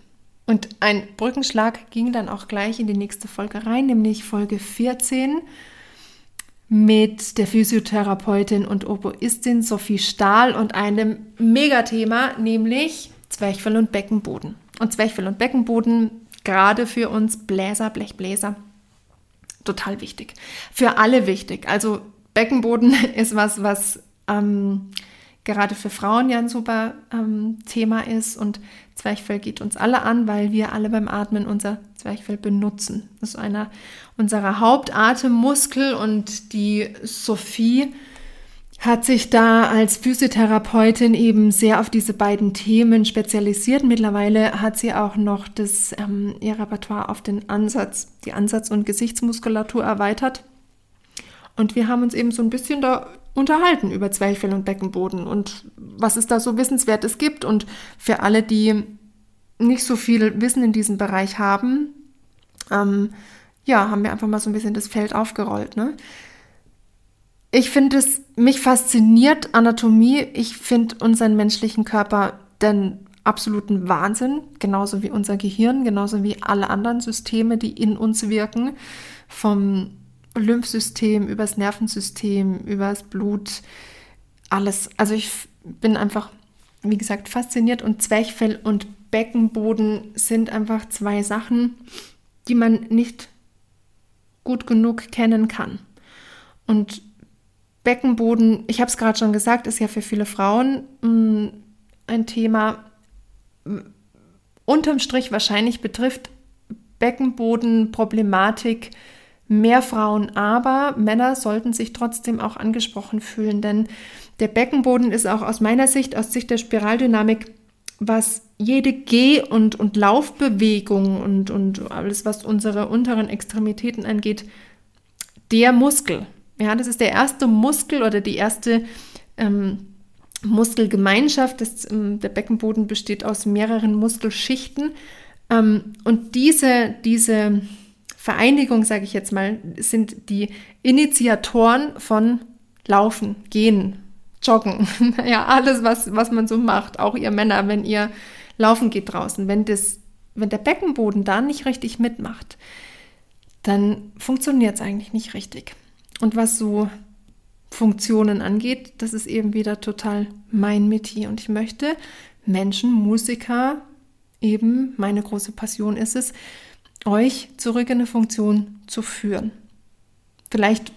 Und ein Brückenschlag ging dann auch gleich in die nächste Folge rein, nämlich Folge 14 mit der Physiotherapeutin und Oboistin Sophie Stahl und einem Megathema, nämlich Zwerchfell und Beckenboden. Und Zwerchfell und Beckenboden gerade für uns Bläser, Blechbläser total wichtig. Für alle wichtig. Also Beckenboden ist was, was ähm, gerade für Frauen ja ein super ähm, Thema ist und Zwerchfell geht uns alle an, weil wir alle beim Atmen unser Zwerchfell benutzen. Das ist einer unserer Hauptatemmuskel und die Sophie hat sich da als Physiotherapeutin eben sehr auf diese beiden Themen spezialisiert. Mittlerweile hat sie auch noch das, ähm, ihr Repertoire auf den Ansatz, die Ansatz- und Gesichtsmuskulatur erweitert. Und wir haben uns eben so ein bisschen da unterhalten über Zwerchfell und Beckenboden und was es da so Wissenswertes gibt. Und für alle, die nicht so viel Wissen in diesem Bereich haben, ähm, ja, haben wir einfach mal so ein bisschen das Feld aufgerollt. Ne? Ich finde es, mich fasziniert Anatomie. Ich finde unseren menschlichen Körper den absoluten Wahnsinn, genauso wie unser Gehirn, genauso wie alle anderen Systeme, die in uns wirken, vom Lymphsystem übers Nervensystem, übers Blut, alles. Also ich bin einfach, wie gesagt, fasziniert und Zwerchfell und Beckenboden sind einfach zwei Sachen, die man nicht gut genug kennen kann. Und Beckenboden, ich habe es gerade schon gesagt, ist ja für viele Frauen mh, mm, ein Thema. Unterm Strich wahrscheinlich betrifft Beckenbodenproblematik mehr Frauen, aber Männer sollten sich trotzdem auch angesprochen fühlen, denn der Beckenboden ist auch aus meiner Sicht, aus Sicht der Spiraldynamik, was jede Geh- und, und Laufbewegung und, und alles, was unsere unteren Extremitäten angeht, der Muskel. Ja, das ist der erste Muskel oder die erste ähm, Muskelgemeinschaft. Das, ähm, der Beckenboden besteht aus mehreren Muskelschichten. Ähm, und diese, diese Vereinigung, sage ich jetzt mal, sind die Initiatoren von Laufen, Gehen, Joggen. ja, alles, was, was man so macht. Auch ihr Männer, wenn ihr laufen geht draußen, wenn, das, wenn der Beckenboden da nicht richtig mitmacht, dann funktioniert es eigentlich nicht richtig. Und was so Funktionen angeht, das ist eben wieder total mein Metier. Und ich möchte Menschen, Musiker, eben meine große Passion ist es, euch zurück in eine Funktion zu führen. Vielleicht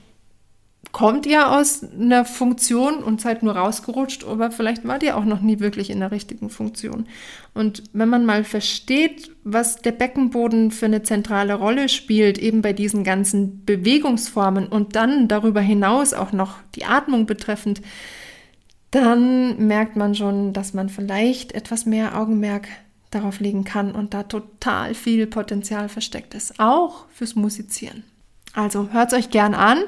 kommt ihr aus einer Funktion und seid nur rausgerutscht, aber vielleicht wart ihr auch noch nie wirklich in der richtigen Funktion. Und wenn man mal versteht, was der Beckenboden für eine zentrale Rolle spielt, eben bei diesen ganzen Bewegungsformen und dann darüber hinaus auch noch die Atmung betreffend, dann merkt man schon, dass man vielleicht etwas mehr Augenmerk darauf legen kann und da total viel Potenzial versteckt ist, auch fürs Musizieren. Also hört es euch gern an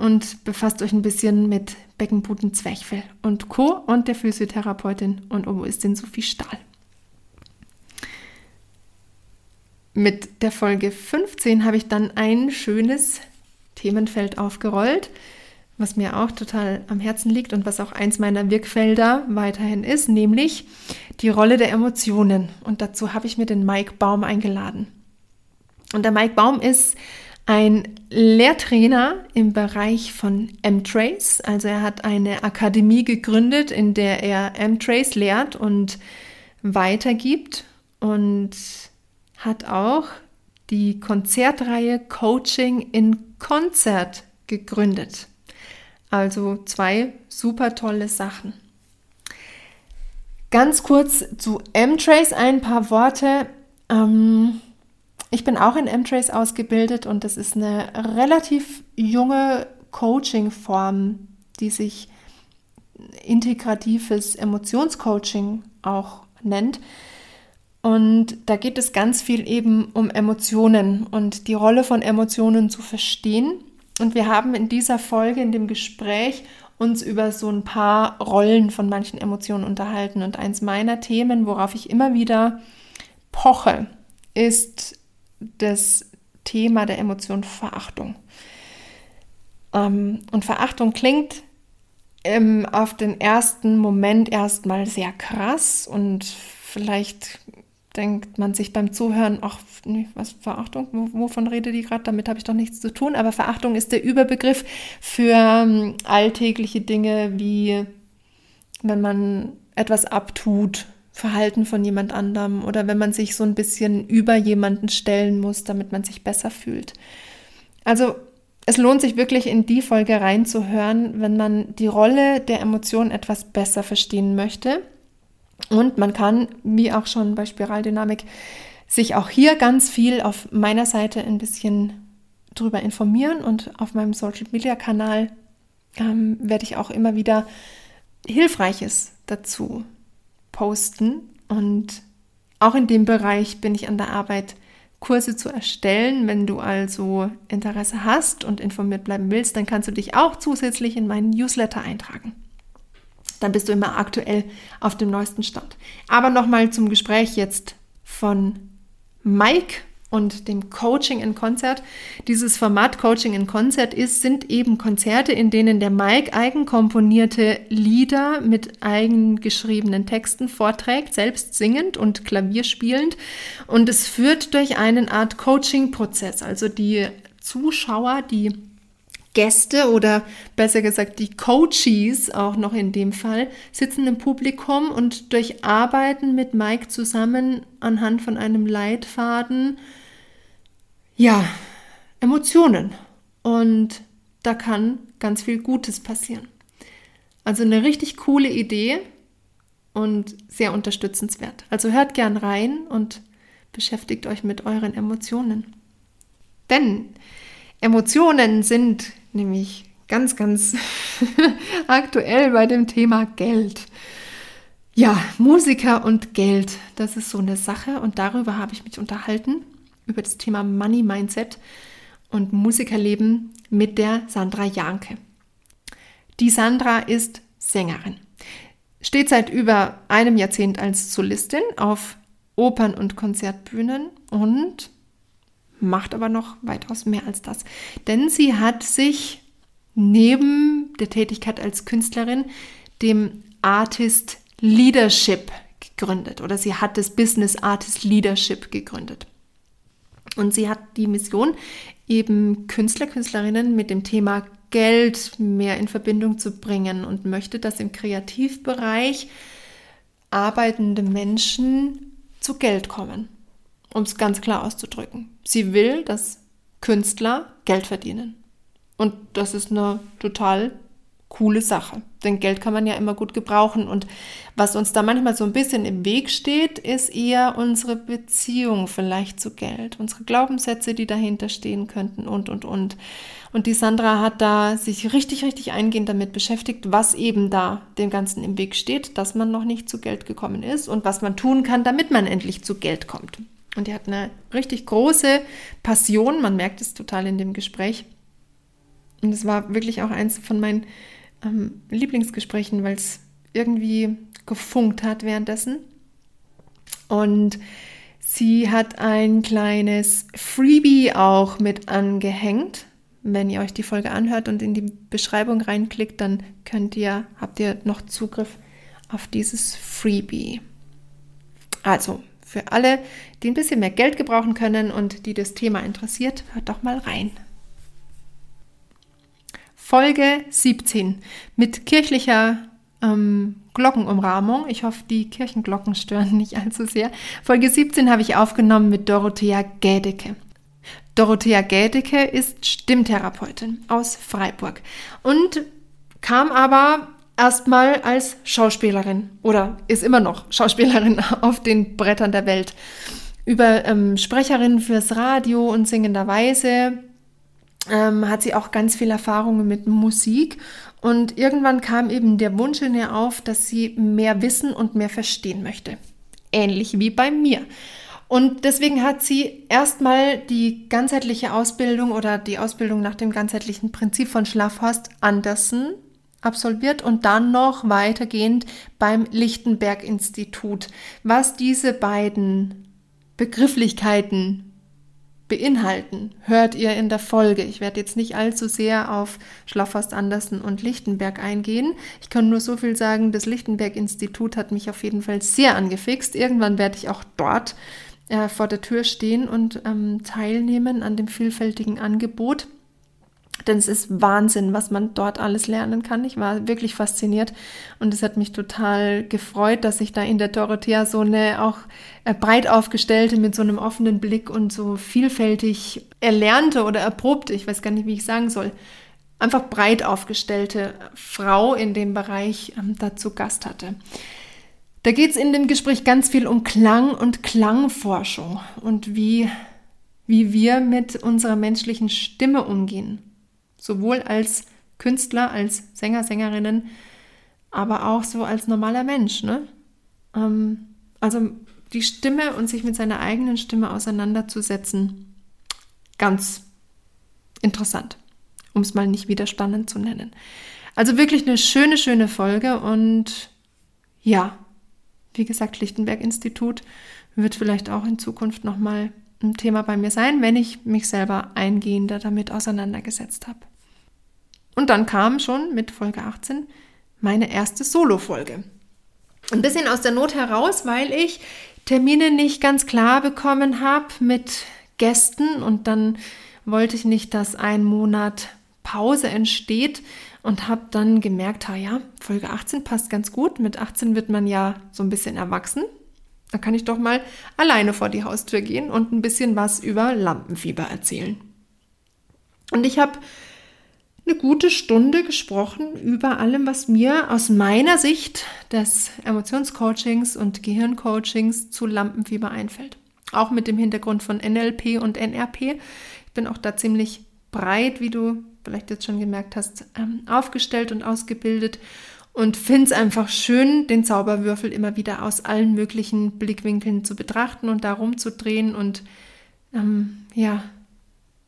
und befasst euch ein bisschen mit Beckenboden, Zwerchfell und Co. und der Physiotherapeutin und Oboistin Sophie Stahl. Mit der Folge 15 habe ich dann ein schönes Themenfeld aufgerollt, was mir auch total am Herzen liegt und was auch eins meiner Wirkfelder weiterhin ist, nämlich die Rolle der Emotionen. Und dazu habe ich mir den Mike Baum eingeladen. Und der Mike Baum ist ein Lehrtrainer im Bereich von M-Trace. Also er hat eine Akademie gegründet, in der er M-Trace lehrt und weitergibt und hat auch die Konzertreihe Coaching in Konzert gegründet. Also zwei super tolle Sachen. Ganz kurz zu M-Trace ein paar Worte. Ähm, ich bin auch in M-Trace ausgebildet und das ist eine relativ junge Coaching-Form, die sich integratives Emotionscoaching auch nennt. Und da geht es ganz viel eben um Emotionen und die Rolle von Emotionen zu verstehen. Und wir haben in dieser Folge, in dem Gespräch, uns über so ein paar Rollen von manchen Emotionen unterhalten. Und eins meiner Themen, worauf ich immer wieder poche, ist das Thema der Emotion Verachtung. Ähm, und Verachtung klingt ähm, auf den ersten Moment erstmal sehr krass und vielleicht denkt man sich beim Zuhören, ach, was Verachtung, wovon rede die gerade? Damit habe ich doch nichts zu tun. Aber Verachtung ist der Überbegriff für ähm, alltägliche Dinge, wie wenn man etwas abtut, Verhalten von jemand anderem oder wenn man sich so ein bisschen über jemanden stellen muss, damit man sich besser fühlt. Also es lohnt sich wirklich in die Folge reinzuhören, wenn man die Rolle der Emotionen etwas besser verstehen möchte. Und man kann, wie auch schon bei Spiraldynamik, sich auch hier ganz viel auf meiner Seite ein bisschen drüber informieren und auf meinem Social Media Kanal ähm, werde ich auch immer wieder Hilfreiches dazu posten. Und auch in dem Bereich bin ich an der Arbeit, Kurse zu erstellen. Wenn du also Interesse hast und informiert bleiben willst, dann kannst du dich auch zusätzlich in meinen Newsletter eintragen. Dann bist du immer aktuell auf dem neuesten Stand. Aber nochmal zum Gespräch jetzt von Mike und dem Coaching in Konzert. Dieses Format Coaching in Konzert ist, sind eben Konzerte, in denen der Mike eigenkomponierte Lieder mit eigengeschriebenen Texten vorträgt, selbst singend und Klavier spielend. Und es führt durch eine Art Coaching-Prozess. Also die Zuschauer, die Gäste oder besser gesagt die Coaches auch noch in dem Fall sitzen im Publikum und durcharbeiten mit Mike zusammen anhand von einem Leitfaden ja, Emotionen. Und da kann ganz viel Gutes passieren. Also eine richtig coole Idee und sehr unterstützenswert. Also hört gern rein und beschäftigt euch mit euren Emotionen. Denn Emotionen sind nämlich ganz, ganz aktuell bei dem Thema Geld. Ja, Musiker und Geld, das ist so eine Sache und darüber habe ich mich unterhalten über das Thema Money Mindset und Musikerleben mit der Sandra Janke. Die Sandra ist Sängerin, steht seit über einem Jahrzehnt als Solistin auf Opern- und Konzertbühnen und macht aber noch weitaus mehr als das. Denn sie hat sich neben der Tätigkeit als Künstlerin dem Artist Leadership gegründet oder sie hat das Business Artist Leadership gegründet. Und sie hat die Mission, eben Künstler, Künstlerinnen mit dem Thema Geld mehr in Verbindung zu bringen und möchte, dass im Kreativbereich arbeitende Menschen zu Geld kommen, um es ganz klar auszudrücken. Sie will, dass Künstler Geld verdienen. Und das ist eine total coole Sache. Denn Geld kann man ja immer gut gebrauchen. Und was uns da manchmal so ein bisschen im Weg steht, ist eher unsere Beziehung vielleicht zu Geld, unsere Glaubenssätze, die dahinter stehen könnten und, und, und. Und die Sandra hat da sich richtig, richtig eingehend damit beschäftigt, was eben da dem Ganzen im Weg steht, dass man noch nicht zu Geld gekommen ist und was man tun kann, damit man endlich zu Geld kommt. Und die hat eine richtig große Passion, man merkt es total in dem Gespräch. Und es war wirklich auch eins von meinen ähm, Lieblingsgesprächen, weil es irgendwie gefunkt hat währenddessen. Und sie hat ein kleines Freebie auch mit angehängt. Wenn ihr euch die Folge anhört und in die Beschreibung reinklickt, dann könnt ihr, habt ihr noch Zugriff auf dieses Freebie. Also, für alle, die ein bisschen mehr Geld gebrauchen können und die das Thema interessiert, hört doch mal rein. Folge 17 mit kirchlicher ähm, Glockenumrahmung. Ich hoffe, die Kirchenglocken stören nicht allzu sehr. Folge 17 habe ich aufgenommen mit Dorothea Gädecke. Dorothea Gädecke ist Stimmtherapeutin aus Freiburg und kam aber erstmal als Schauspielerin oder ist immer noch Schauspielerin auf den Brettern der Welt. Über ähm, Sprecherin fürs Radio und singenderweise ähm, hat sie auch ganz viel Erfahrungen mit Musik. Und irgendwann kam eben der Wunsch in ihr auf, dass sie mehr wissen und mehr verstehen möchte. Ähnlich wie bei mir. Und deswegen hat sie erstmal die ganzheitliche Ausbildung oder die Ausbildung nach dem ganzheitlichen Prinzip von Schlafhorst Andersen absolviert und dann noch weitergehend beim Lichtenberg Institut. Was diese beiden Begrifflichkeiten beinhalten, hört ihr in der Folge. Ich werde jetzt nicht allzu sehr auf Schlafhorst Andersen und Lichtenberg eingehen. Ich kann nur so viel sagen, das Lichtenberg-Institut hat mich auf jeden Fall sehr angefixt. Irgendwann werde ich auch dort äh, vor der Tür stehen und ähm, teilnehmen an dem vielfältigen Angebot. Denn es ist Wahnsinn, was man dort alles lernen kann. Ich war wirklich fasziniert und es hat mich total gefreut, dass ich da in der Dorothea so eine auch äh, breit aufgestellte, mit so einem offenen Blick und so vielfältig erlernte oder erprobte, ich weiß gar nicht, wie ich sagen soll, einfach breit aufgestellte Frau in dem Bereich ähm, dazu Gast hatte. Da geht es in dem Gespräch ganz viel um Klang und Klangforschung und wie, wie wir mit unserer menschlichen Stimme umgehen sowohl als Künstler, als Sänger, Sängerinnen, aber auch so als normaler Mensch. Ne? Ähm, also die Stimme und sich mit seiner eigenen Stimme auseinanderzusetzen, ganz interessant, um es mal nicht widerstanden zu nennen. Also wirklich eine schöne, schöne Folge und ja, wie gesagt, Lichtenberg-Institut wird vielleicht auch in Zukunft nochmal ein Thema bei mir sein, wenn ich mich selber eingehender damit auseinandergesetzt habe. Und dann kam schon mit Folge 18 meine erste Solo-Folge. Ein bisschen aus der Not heraus, weil ich Termine nicht ganz klar bekommen habe mit Gästen und dann wollte ich nicht, dass ein Monat Pause entsteht und habe dann gemerkt, ha ja, Folge 18 passt ganz gut. Mit 18 wird man ja so ein bisschen erwachsen. Da kann ich doch mal alleine vor die Haustür gehen und ein bisschen was über Lampenfieber erzählen. Und ich habe eine gute Stunde gesprochen über allem, was mir aus meiner Sicht des Emotionscoachings und Gehirncoachings zu Lampenfieber einfällt. Auch mit dem Hintergrund von NLP und NRP. Ich bin auch da ziemlich breit, wie du vielleicht jetzt schon gemerkt hast, ähm, aufgestellt und ausgebildet und finde es einfach schön, den Zauberwürfel immer wieder aus allen möglichen Blickwinkeln zu betrachten und da rumzudrehen und ähm, ja,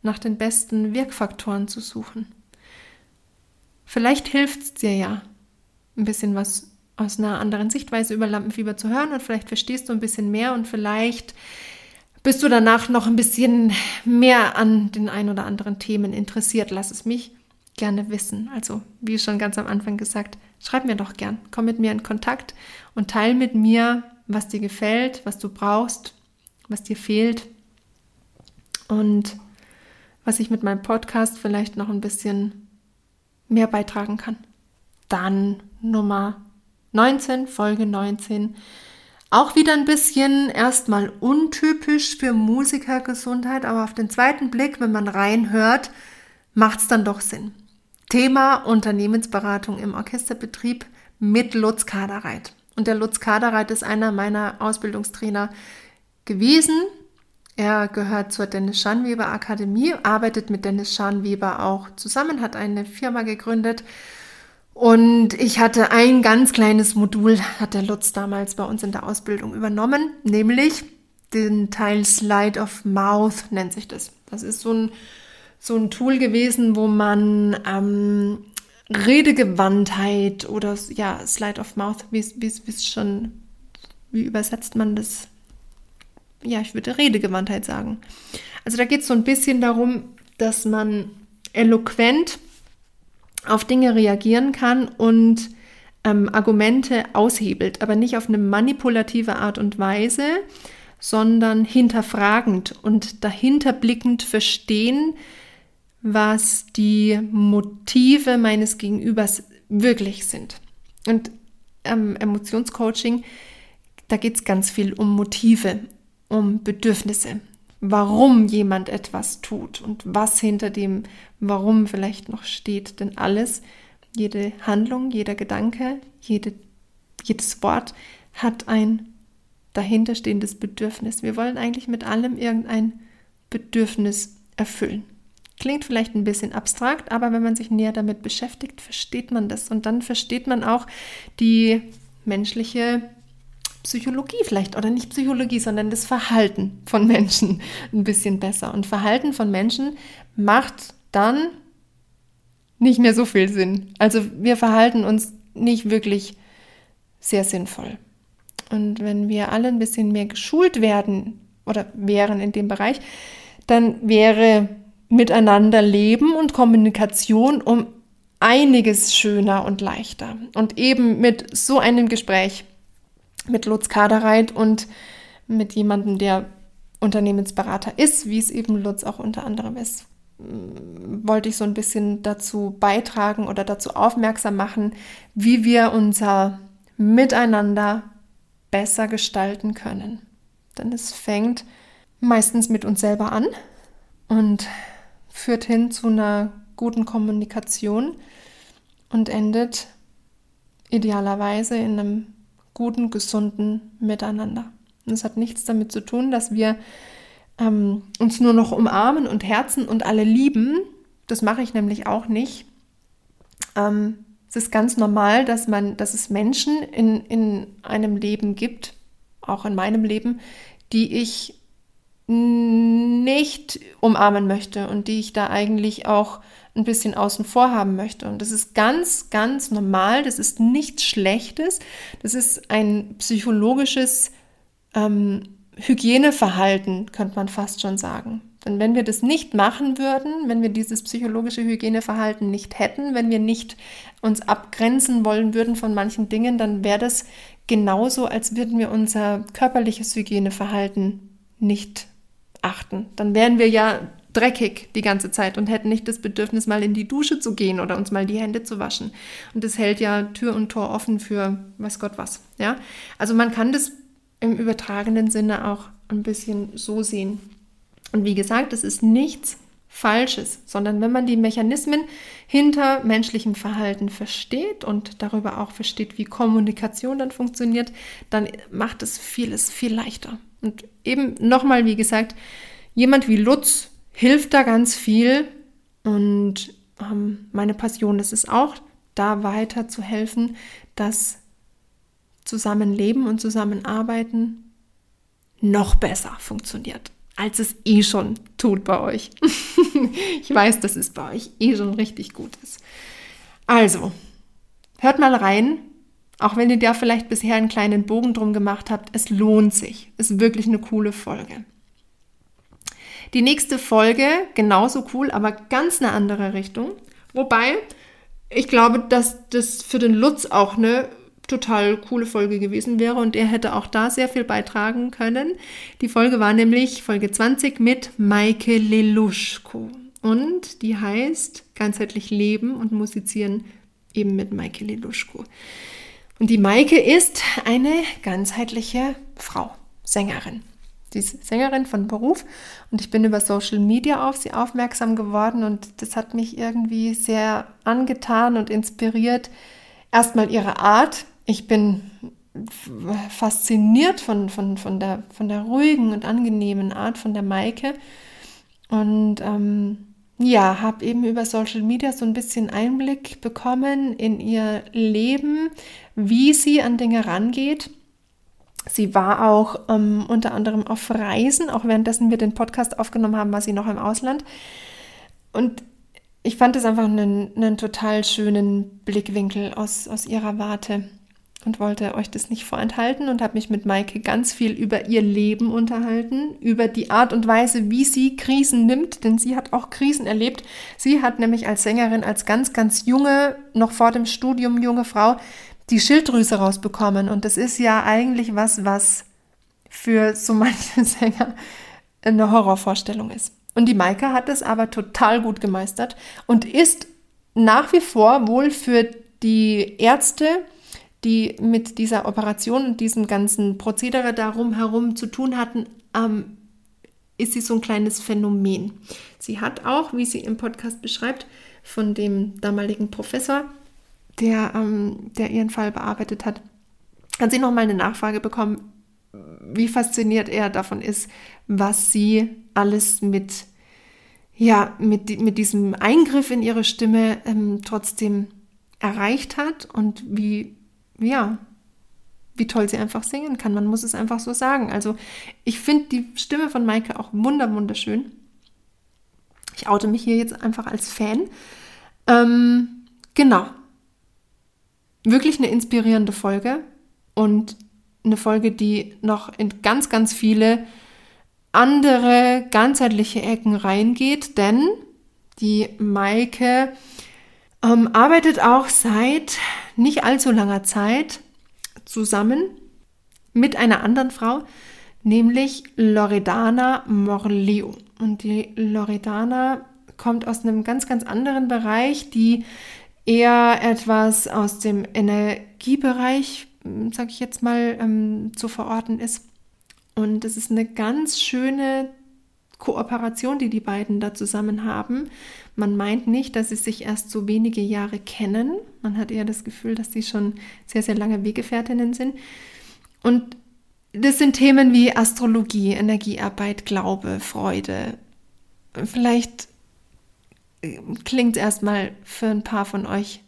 nach den besten Wirkfaktoren zu suchen. Vielleicht hilft es dir ja, ein bisschen was aus einer anderen Sichtweise über Lampenfieber zu hören und vielleicht verstehst du ein bisschen mehr und vielleicht bist du danach noch ein bisschen mehr an den ein oder anderen Themen interessiert. Lass es mich gerne wissen. Also, wie schon ganz am Anfang gesagt, schreib mir doch gern, komm mit mir in Kontakt und teil mit mir, was dir gefällt, was du brauchst, was dir fehlt und was ich mit meinem Podcast vielleicht noch ein bisschen mehr beitragen kann. Dann Nummer 19, Folge 19. Auch wieder ein bisschen erstmal untypisch für Musikergesundheit, aber auf den zweiten Blick, wenn man reinhört, macht es dann doch Sinn. Thema Unternehmensberatung im Orchesterbetrieb mit Lutz Kaderreit. Und der Lutz Kaderreit ist einer meiner Ausbildungstrainer gewesen. Er gehört zur Dennis Schanweber Akademie, arbeitet mit Dennis Schanweber auch zusammen, hat eine Firma gegründet. Und ich hatte ein ganz kleines Modul, hat der Lutz damals bei uns in der Ausbildung übernommen, nämlich den Teil Slide of Mouth nennt sich das. Das ist so ein, so ein Tool gewesen, wo man ähm, Redegewandtheit oder ja, Slide of Mouth, wie ist schon, wie übersetzt man das? Ja, ich würde Redegewandtheit sagen. Also da geht es so ein bisschen darum, dass man eloquent auf Dinge reagieren kann und ähm, Argumente aushebelt, aber nicht auf eine manipulative Art und Weise, sondern hinterfragend und dahinterblickend verstehen, was die Motive meines Gegenübers wirklich sind. Und ähm, Emotionscoaching, da geht es ganz viel um Motive, um Bedürfnisse, warum jemand etwas tut und was hinter dem Warum vielleicht noch steht. Denn alles, jede Handlung, jeder Gedanke, jede, jedes Wort hat ein dahinterstehendes Bedürfnis. Wir wollen eigentlich mit allem irgendein Bedürfnis erfüllen. Klingt vielleicht ein bisschen abstrakt, aber wenn man sich näher damit beschäftigt, versteht man das. Und dann versteht man auch die menschliche Psychologie vielleicht oder nicht Psychologie, sondern das Verhalten von Menschen ein bisschen besser. Und Verhalten von Menschen macht dann nicht mehr so viel Sinn. Also wir verhalten uns nicht wirklich sehr sinnvoll. Und wenn wir alle ein bisschen mehr geschult werden oder wären in dem Bereich, dann wäre Miteinander leben und Kommunikation um einiges schöner und leichter. Und eben mit so einem Gespräch mit Lutz Kadereit und mit jemandem, der Unternehmensberater ist, wie es eben Lutz auch unter anderem ist, wollte ich so ein bisschen dazu beitragen oder dazu aufmerksam machen, wie wir unser Miteinander besser gestalten können. Denn es fängt meistens mit uns selber an und führt hin zu einer guten Kommunikation und endet idealerweise in einem guten, gesunden Miteinander. Und es hat nichts damit zu tun, dass wir ähm, uns nur noch umarmen und Herzen und alle lieben. Das mache ich nämlich auch nicht. Ähm, es ist ganz normal, dass man, dass es Menschen in, in einem Leben gibt, auch in meinem Leben, die ich nicht umarmen möchte und die ich da eigentlich auch ein bisschen außen vor haben möchte. Und das ist ganz, ganz normal. Das ist nichts Schlechtes. Das ist ein psychologisches ähm, Hygieneverhalten, könnte man fast schon sagen. Denn wenn wir das nicht machen würden, wenn wir dieses psychologische Hygieneverhalten nicht hätten, wenn wir nicht uns abgrenzen wollen würden von manchen Dingen, dann wäre das genauso, als würden wir unser körperliches Hygieneverhalten nicht achten. Dann wären wir ja dreckig die ganze Zeit und hätten nicht das Bedürfnis, mal in die Dusche zu gehen oder uns mal die Hände zu waschen. Und das hält ja Tür und Tor offen für weiß Gott was. Ja, also man kann das im übertragenen Sinne auch ein bisschen so sehen. Und wie gesagt, es ist nichts Falsches, sondern wenn man die Mechanismen hinter menschlichem Verhalten versteht und darüber auch versteht, wie Kommunikation dann funktioniert, dann macht es vieles viel leichter. Und eben nochmal, wie gesagt, jemand wie Lutz hilft da ganz viel und ähm, meine Passion ist es auch, da weiter zu helfen, dass Zusammenleben und Zusammenarbeiten noch besser funktioniert, als es eh schon tut bei euch. ich weiß, dass es bei euch eh schon richtig gut ist. Also, hört mal rein, auch wenn ihr da vielleicht bisher einen kleinen Bogen drum gemacht habt, es lohnt sich. Ist wirklich eine coole Folge. Die nächste Folge, genauso cool, aber ganz eine andere Richtung. Wobei, ich glaube, dass das für den Lutz auch eine total coole Folge gewesen wäre und er hätte auch da sehr viel beitragen können. Die Folge war nämlich Folge 20 mit Maike Leluschko und die heißt ganzheitlich Leben und musizieren eben mit Maike Leluschko. Und die Maike ist eine ganzheitliche Frau, Sängerin. Sie ist Sängerin von Beruf und ich bin über Social Media auf sie aufmerksam geworden und das hat mich irgendwie sehr angetan und inspiriert. Erstmal ihre Art. Ich bin fasziniert von, von, von, der, von der ruhigen und angenehmen Art von der Maike und ähm, ja, habe eben über Social Media so ein bisschen Einblick bekommen in ihr Leben, wie sie an Dinge rangeht. Sie war auch ähm, unter anderem auf Reisen, auch währenddessen wir den Podcast aufgenommen haben, war sie noch im Ausland. Und ich fand es einfach einen, einen total schönen Blickwinkel aus, aus ihrer Warte und wollte euch das nicht vorenthalten und habe mich mit Maike ganz viel über ihr Leben unterhalten, über die Art und Weise, wie sie Krisen nimmt, denn sie hat auch Krisen erlebt. Sie hat nämlich als Sängerin, als ganz, ganz junge, noch vor dem Studium junge Frau, die Schilddrüse rausbekommen. Und das ist ja eigentlich was, was für so manche Sänger eine Horrorvorstellung ist. Und die Maike hat es aber total gut gemeistert und ist nach wie vor wohl für die Ärzte, die mit dieser Operation und diesem ganzen Prozedere darum herum zu tun hatten, ähm, ist sie so ein kleines Phänomen. Sie hat auch, wie sie im Podcast beschreibt, von dem damaligen Professor, der, ähm, der ihren Fall bearbeitet hat, hat sie nochmal eine Nachfrage bekommen, wie fasziniert er davon ist, was sie alles mit, ja, mit, mit diesem Eingriff in ihre Stimme ähm, trotzdem erreicht hat und wie ja, wie toll sie einfach singen kann. Man muss es einfach so sagen. Also ich finde die Stimme von Maike auch wunder wunderschön. Ich oute mich hier jetzt einfach als Fan. Ähm, genau. Wirklich eine inspirierende Folge und eine Folge, die noch in ganz, ganz viele andere ganzheitliche Ecken reingeht, denn die Maike ähm, arbeitet auch seit nicht allzu langer Zeit zusammen mit einer anderen Frau, nämlich Loredana Morleo. Und die Loredana kommt aus einem ganz, ganz anderen Bereich, die eher etwas aus dem Energiebereich, sage ich jetzt mal, ähm, zu verorten ist. Und es ist eine ganz schöne Kooperation, die die beiden da zusammen haben. Man meint nicht, dass sie sich erst so wenige Jahre kennen. Man hat eher das Gefühl, dass sie schon sehr, sehr lange Weggefährtinnen sind. Und das sind Themen wie Astrologie, Energiearbeit, Glaube, Freude. Vielleicht klingt erstmal für ein paar von euch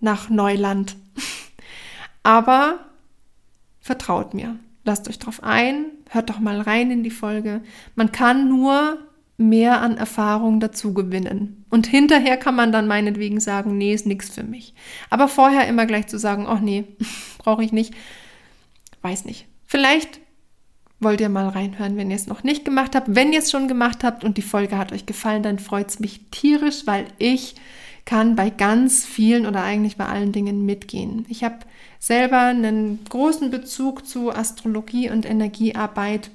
nach Neuland. Aber vertraut mir. Lasst euch drauf ein, hört doch mal rein in die Folge. Man kann nur mehr an Erfahrung dazu gewinnen. Und hinterher kann man dann meinetwegen sagen, nee, ist nichts für mich. Aber vorher immer gleich zu sagen, ach nee, brauche ich nicht, weiß nicht. Vielleicht wollt ihr mal reinhören, wenn ihr es noch nicht gemacht habt. Wenn ihr es schon gemacht habt und die Folge hat euch gefallen, dann freut es mich tierisch, weil ich kann bei ganz vielen oder eigentlich bei allen Dingen mitgehen. Ich habe selber einen großen Bezug zu Astrologie und Energiearbeit,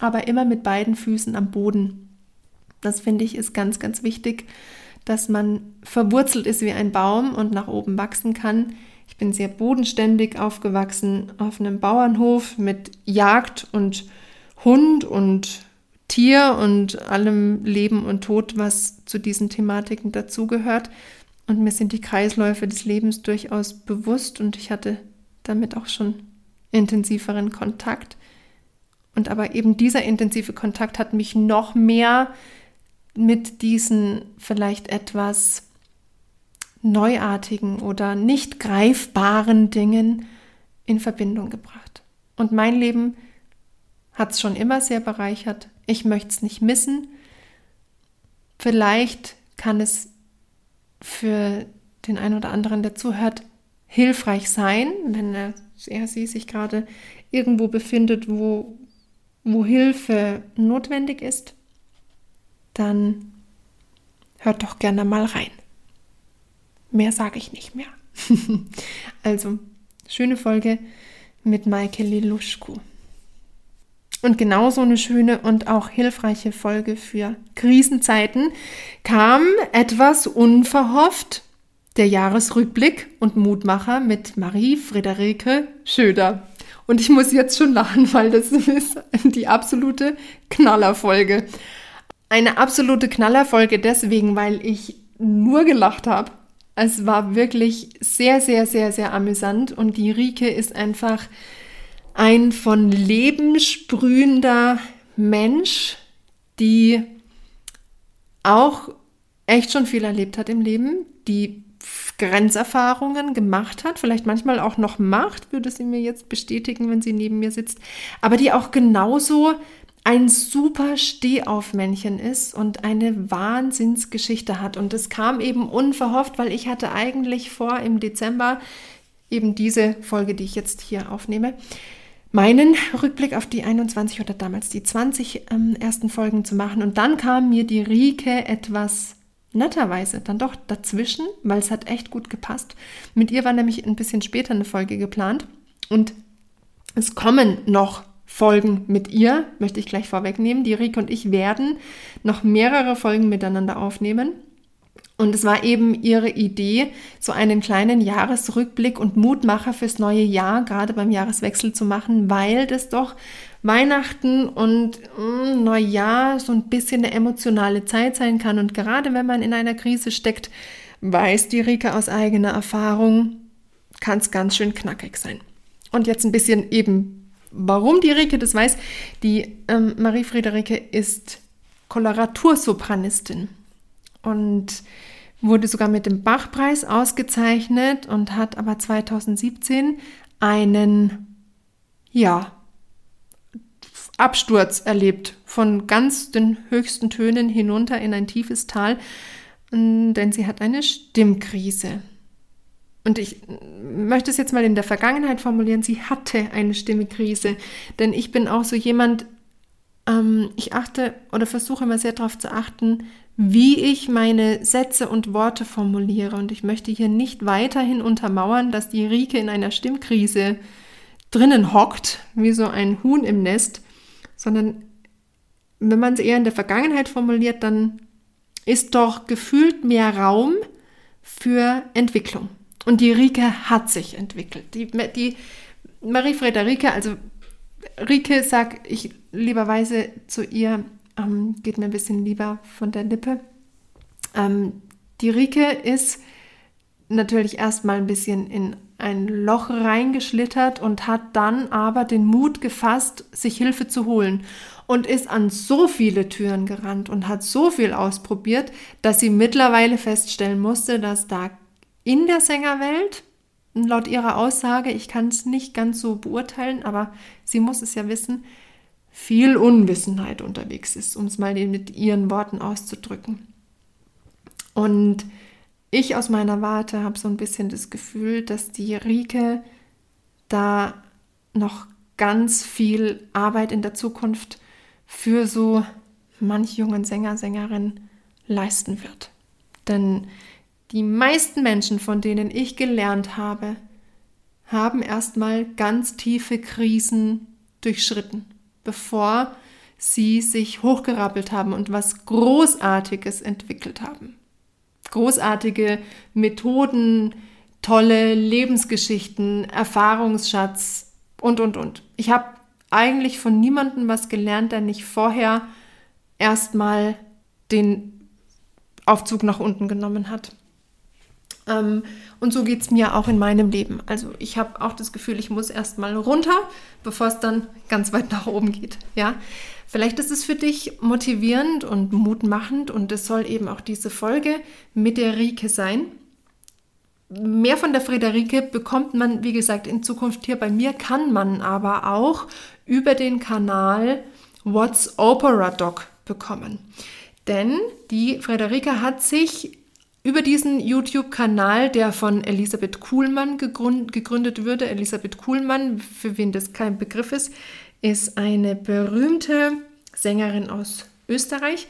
aber immer mit beiden Füßen am Boden. Das finde ich ist ganz, ganz wichtig, dass man verwurzelt ist wie ein Baum und nach oben wachsen kann. Ich bin sehr bodenständig aufgewachsen auf einem Bauernhof mit Jagd und Hund und Tier und allem Leben und Tod, was zu diesen Thematiken dazugehört. Und mir sind die Kreisläufe des Lebens durchaus bewusst und ich hatte damit auch schon intensiveren Kontakt. Und aber eben dieser intensive Kontakt hat mich noch mehr mit diesen vielleicht etwas neuartigen oder nicht greifbaren Dingen in Verbindung gebracht. Und mein Leben hat es schon immer sehr bereichert. Ich möchte es nicht missen. Vielleicht kann es für den einen oder anderen, der zuhört, hilfreich sein, wenn er, er sie sich gerade irgendwo befindet, wo, wo Hilfe notwendig ist, dann hört doch gerne mal rein. Mehr sage ich nicht mehr. also schöne Folge mit Maike Leluschku. Und genauso eine schöne und auch hilfreiche Folge für Krisenzeiten kam etwas unverhofft der Jahresrückblick und Mutmacher mit Marie-Friederike Schöder. Und ich muss jetzt schon lachen, weil das ist die absolute Knallerfolge. Eine absolute Knallerfolge deswegen, weil ich nur gelacht habe. Es war wirklich sehr, sehr, sehr, sehr amüsant und die Rike ist einfach ein von Leben sprühender Mensch, die auch echt schon viel erlebt hat im Leben, die Grenzerfahrungen gemacht hat, vielleicht manchmal auch noch macht, würde sie mir jetzt bestätigen, wenn sie neben mir sitzt, aber die auch genauso ein super Stehaufmännchen ist und eine Wahnsinnsgeschichte hat. Und es kam eben unverhofft, weil ich hatte eigentlich vor, im Dezember eben diese Folge, die ich jetzt hier aufnehme, meinen Rückblick auf die 21 oder damals die 20 ähm, ersten Folgen zu machen. Und dann kam mir die Rike etwas netterweise dann doch dazwischen, weil es hat echt gut gepasst. Mit ihr war nämlich ein bisschen später eine Folge geplant und es kommen noch Folgen mit ihr, möchte ich gleich vorwegnehmen. Die Rike und ich werden noch mehrere Folgen miteinander aufnehmen. Und es war eben ihre Idee, so einen kleinen Jahresrückblick und Mutmacher fürs neue Jahr, gerade beim Jahreswechsel zu machen, weil das doch Weihnachten und mh, mm, Neujahr so ein bisschen eine emotionale Zeit sein kann. Und gerade wenn man in einer Krise steckt, weiß die Rike aus eigener Erfahrung, kann es ganz schön knackig sein. Und jetzt ein bisschen eben, warum die Rike das weiß. Die ähm, Marie Friederike ist Koloratursopranistin und wurde sogar mit dem Bachpreis ausgezeichnet und hat aber 2017 einen, ja, Absturz erlebt, von ganz den höchsten Tönen hinunter in ein tiefes Tal, denn sie hat eine Stimmkrise. Und ich möchte es jetzt mal in der Vergangenheit formulieren, sie hatte eine Stimmkrise, denn ich bin auch so jemand, ähm, ich achte oder versuche immer sehr darauf zu achten, wie ich meine Sätze und Worte formuliere. Und ich möchte hier nicht weiterhin untermauern, dass die Rike in einer Stimmkrise drinnen hockt, wie so ein Huhn im Nest, sondern wenn man es eher in der Vergangenheit formuliert, dann ist doch gefühlt mehr Raum für Entwicklung. Und die Rike hat sich entwickelt. Die, die Marie Frederike, also Rike sagt ich lieberweise zu ihr, ähm, geht mir ein bisschen lieber von der Lippe. Ähm, die Rike ist natürlich erstmal ein bisschen in ein Loch reingeschlittert und hat dann aber den Mut gefasst, sich Hilfe zu holen und ist an so viele Türen gerannt und hat so viel ausprobiert, dass sie mittlerweile feststellen musste, dass da in der Sängerwelt, laut ihrer Aussage, ich kann es nicht ganz so beurteilen, aber sie muss es ja wissen, viel Unwissenheit unterwegs ist, um es mal mit ihren Worten auszudrücken. Und ich aus meiner Warte habe so ein bisschen das Gefühl, dass die Rike da noch ganz viel Arbeit in der Zukunft für so manch jungen Sänger, Sängerin leisten wird. Denn die meisten Menschen, von denen ich gelernt habe, haben erstmal ganz tiefe Krisen durchschritten bevor sie sich hochgerappelt haben und was Großartiges entwickelt haben. Großartige Methoden, tolle Lebensgeschichten, Erfahrungsschatz und, und, und. Ich habe eigentlich von niemandem was gelernt, der nicht vorher erstmal den Aufzug nach unten genommen hat. Ähm, und so geht es mir auch in meinem Leben. Also ich habe auch das Gefühl, ich muss erstmal runter, bevor es dann ganz weit nach oben geht. Ja, vielleicht ist es für dich motivierend und mutmachend und es soll eben auch diese Folge mit der Rike sein. Mehr von der Friederike bekommt man, wie gesagt, in Zukunft hier bei mir, kann man aber auch über den Kanal What's Opera Doc bekommen. Denn die Friederike hat sich über diesen YouTube-Kanal, der von Elisabeth Kuhlmann gegründet würde. Elisabeth Kuhlmann, für wen das kein Begriff ist, ist eine berühmte Sängerin aus Österreich.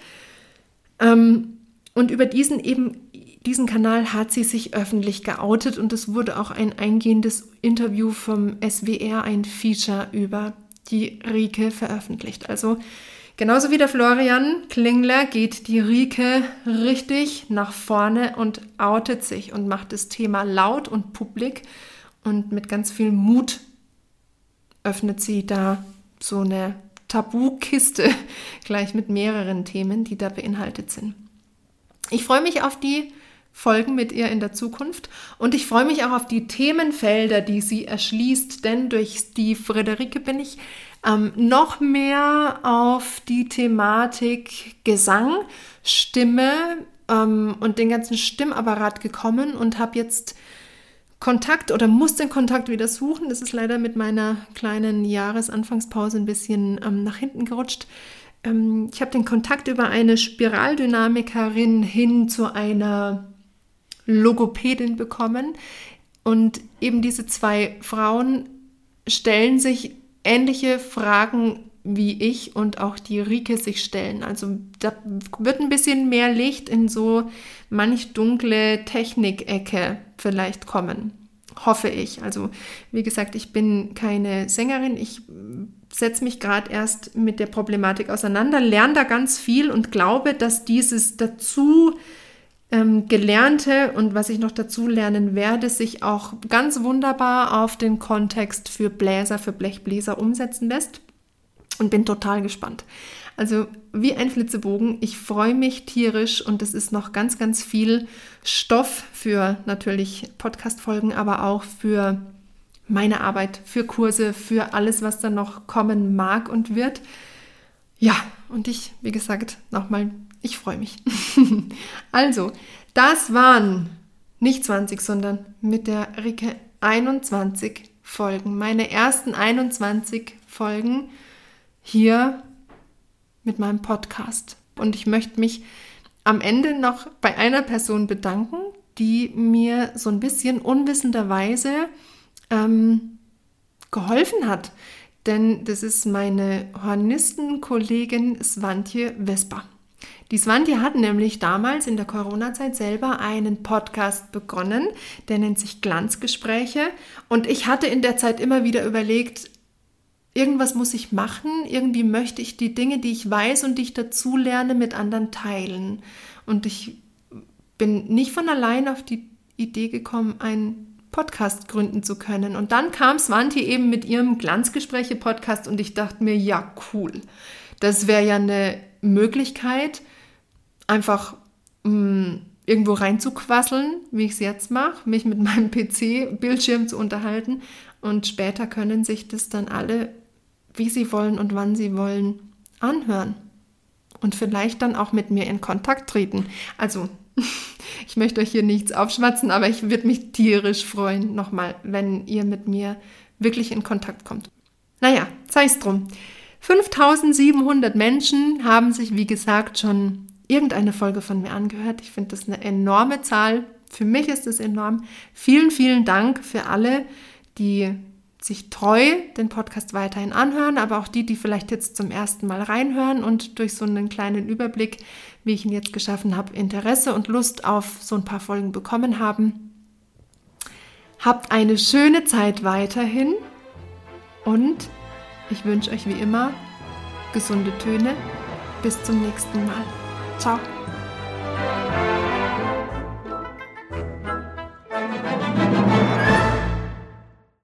Ähm, und über diesen eben diesen Kanal hat sie sich öffentlich geoutet und es wurde auch ein eingehendes Interview vom SWR, ein Feature über die Rike veröffentlicht. Also genauso wie der Florian Klingler geht die Rike richtig nach vorne und outet sich und macht das Thema laut und publik und mit ganz viel Mut öffnet sie da so eine Tabukiste gleich mit mehreren Themen, die da beinhaltet sind. Ich freue mich auf die Folgen mit ihr in der Zukunft und ich freue mich auch auf die Themenfelder, die sie erschließt, denn durch die Friederike bin ich ähm, noch mehr auf die Thematik Gesang, Stimme ähm, und den ganzen Stimmapparat gekommen und habe jetzt Kontakt oder muss den Kontakt wieder suchen. Das ist leider mit meiner kleinen Jahresanfangspause ein bisschen ähm, nach hinten gerutscht. Ähm, ich habe den Kontakt über eine Spiraldynamikerin hin zu einer Logopädin bekommen. Und eben diese zwei Frauen stellen sich ähnliche Fragen wie ich und auch die Rike sich stellen. Also da wird ein bisschen mehr Licht in so manch dunkle Technikecke vielleicht kommen. Hoffe ich. Also wie gesagt, ich bin keine Sängerin. Ich setze mich gerade erst mit der Problematik auseinander, lerne da ganz viel und glaube, dass dieses dazu ähm, Gelernte und was ich noch dazu lernen werde, sich auch ganz wunderbar auf den Kontext für Bläser, für Blechbläser umsetzen lässt und bin total gespannt. Also wie ein Flitzebogen. Ich freue mich tierisch und es ist noch ganz, ganz viel Stoff für natürlich Podcast-Folgen, aber auch für meine Arbeit, für Kurse, für alles, was dann noch kommen mag und wird. Ja, und ich, wie gesagt, nochmal, ich freue mich. also, das waren nicht 20, sondern mit der Rike 21 Folgen. Meine ersten 21 Folgen hier mit meinem Podcast. Und ich möchte mich am Ende noch bei einer Person bedanken, die mir so ein bisschen unwissenderweise ähm, geholfen hat. Denn das ist meine Hornistenkollegin Svantje Vespa. Die Svantje hat nämlich damals in der Corona-Zeit selber einen Podcast begonnen, der nennt sich Glanzgespräche. Und ich hatte in der Zeit immer wieder überlegt, irgendwas muss ich machen, irgendwie möchte ich die Dinge, die ich weiß und die ich dazu lerne, mit anderen teilen. Und ich bin nicht von allein auf die Idee gekommen, einen Podcast gründen zu können. Und dann kam Swanti eben mit ihrem Glanzgespräche-Podcast und ich dachte mir, ja, cool. Das wäre ja eine Möglichkeit, einfach mh, mm, irgendwo reinzuquasseln, wie ich es jetzt mache, mich mit meinem PC-Bildschirm zu unterhalten. Und später können sich das dann alle wie sie wollen und wann sie wollen, anhören. Und vielleicht dann auch mit mir in Kontakt treten. Also, ich möchte euch hier nichts aufschwatzen, aber ich würde mich tierisch freuen, nochmal, wenn ihr mit mir wirklich in Kontakt kommt. Naja, sei es drum. 5700 Menschen haben sich, wie gesagt, schon irgendeine Folge von mir angehört. Ich finde das eine enorme Zahl. Für mich ist es enorm. Vielen, vielen Dank für alle, die sich treu den Podcast weiterhin anhören, aber auch die, die vielleicht jetzt zum ersten Mal reinhören und durch so einen kleinen Überblick, wie ich ihn jetzt geschaffen habe, Interesse und Lust auf so ein paar Folgen bekommen haben. Habt eine schöne Zeit weiterhin und ich wünsche euch wie immer gesunde Töne. Bis zum nächsten Mal. Ciao.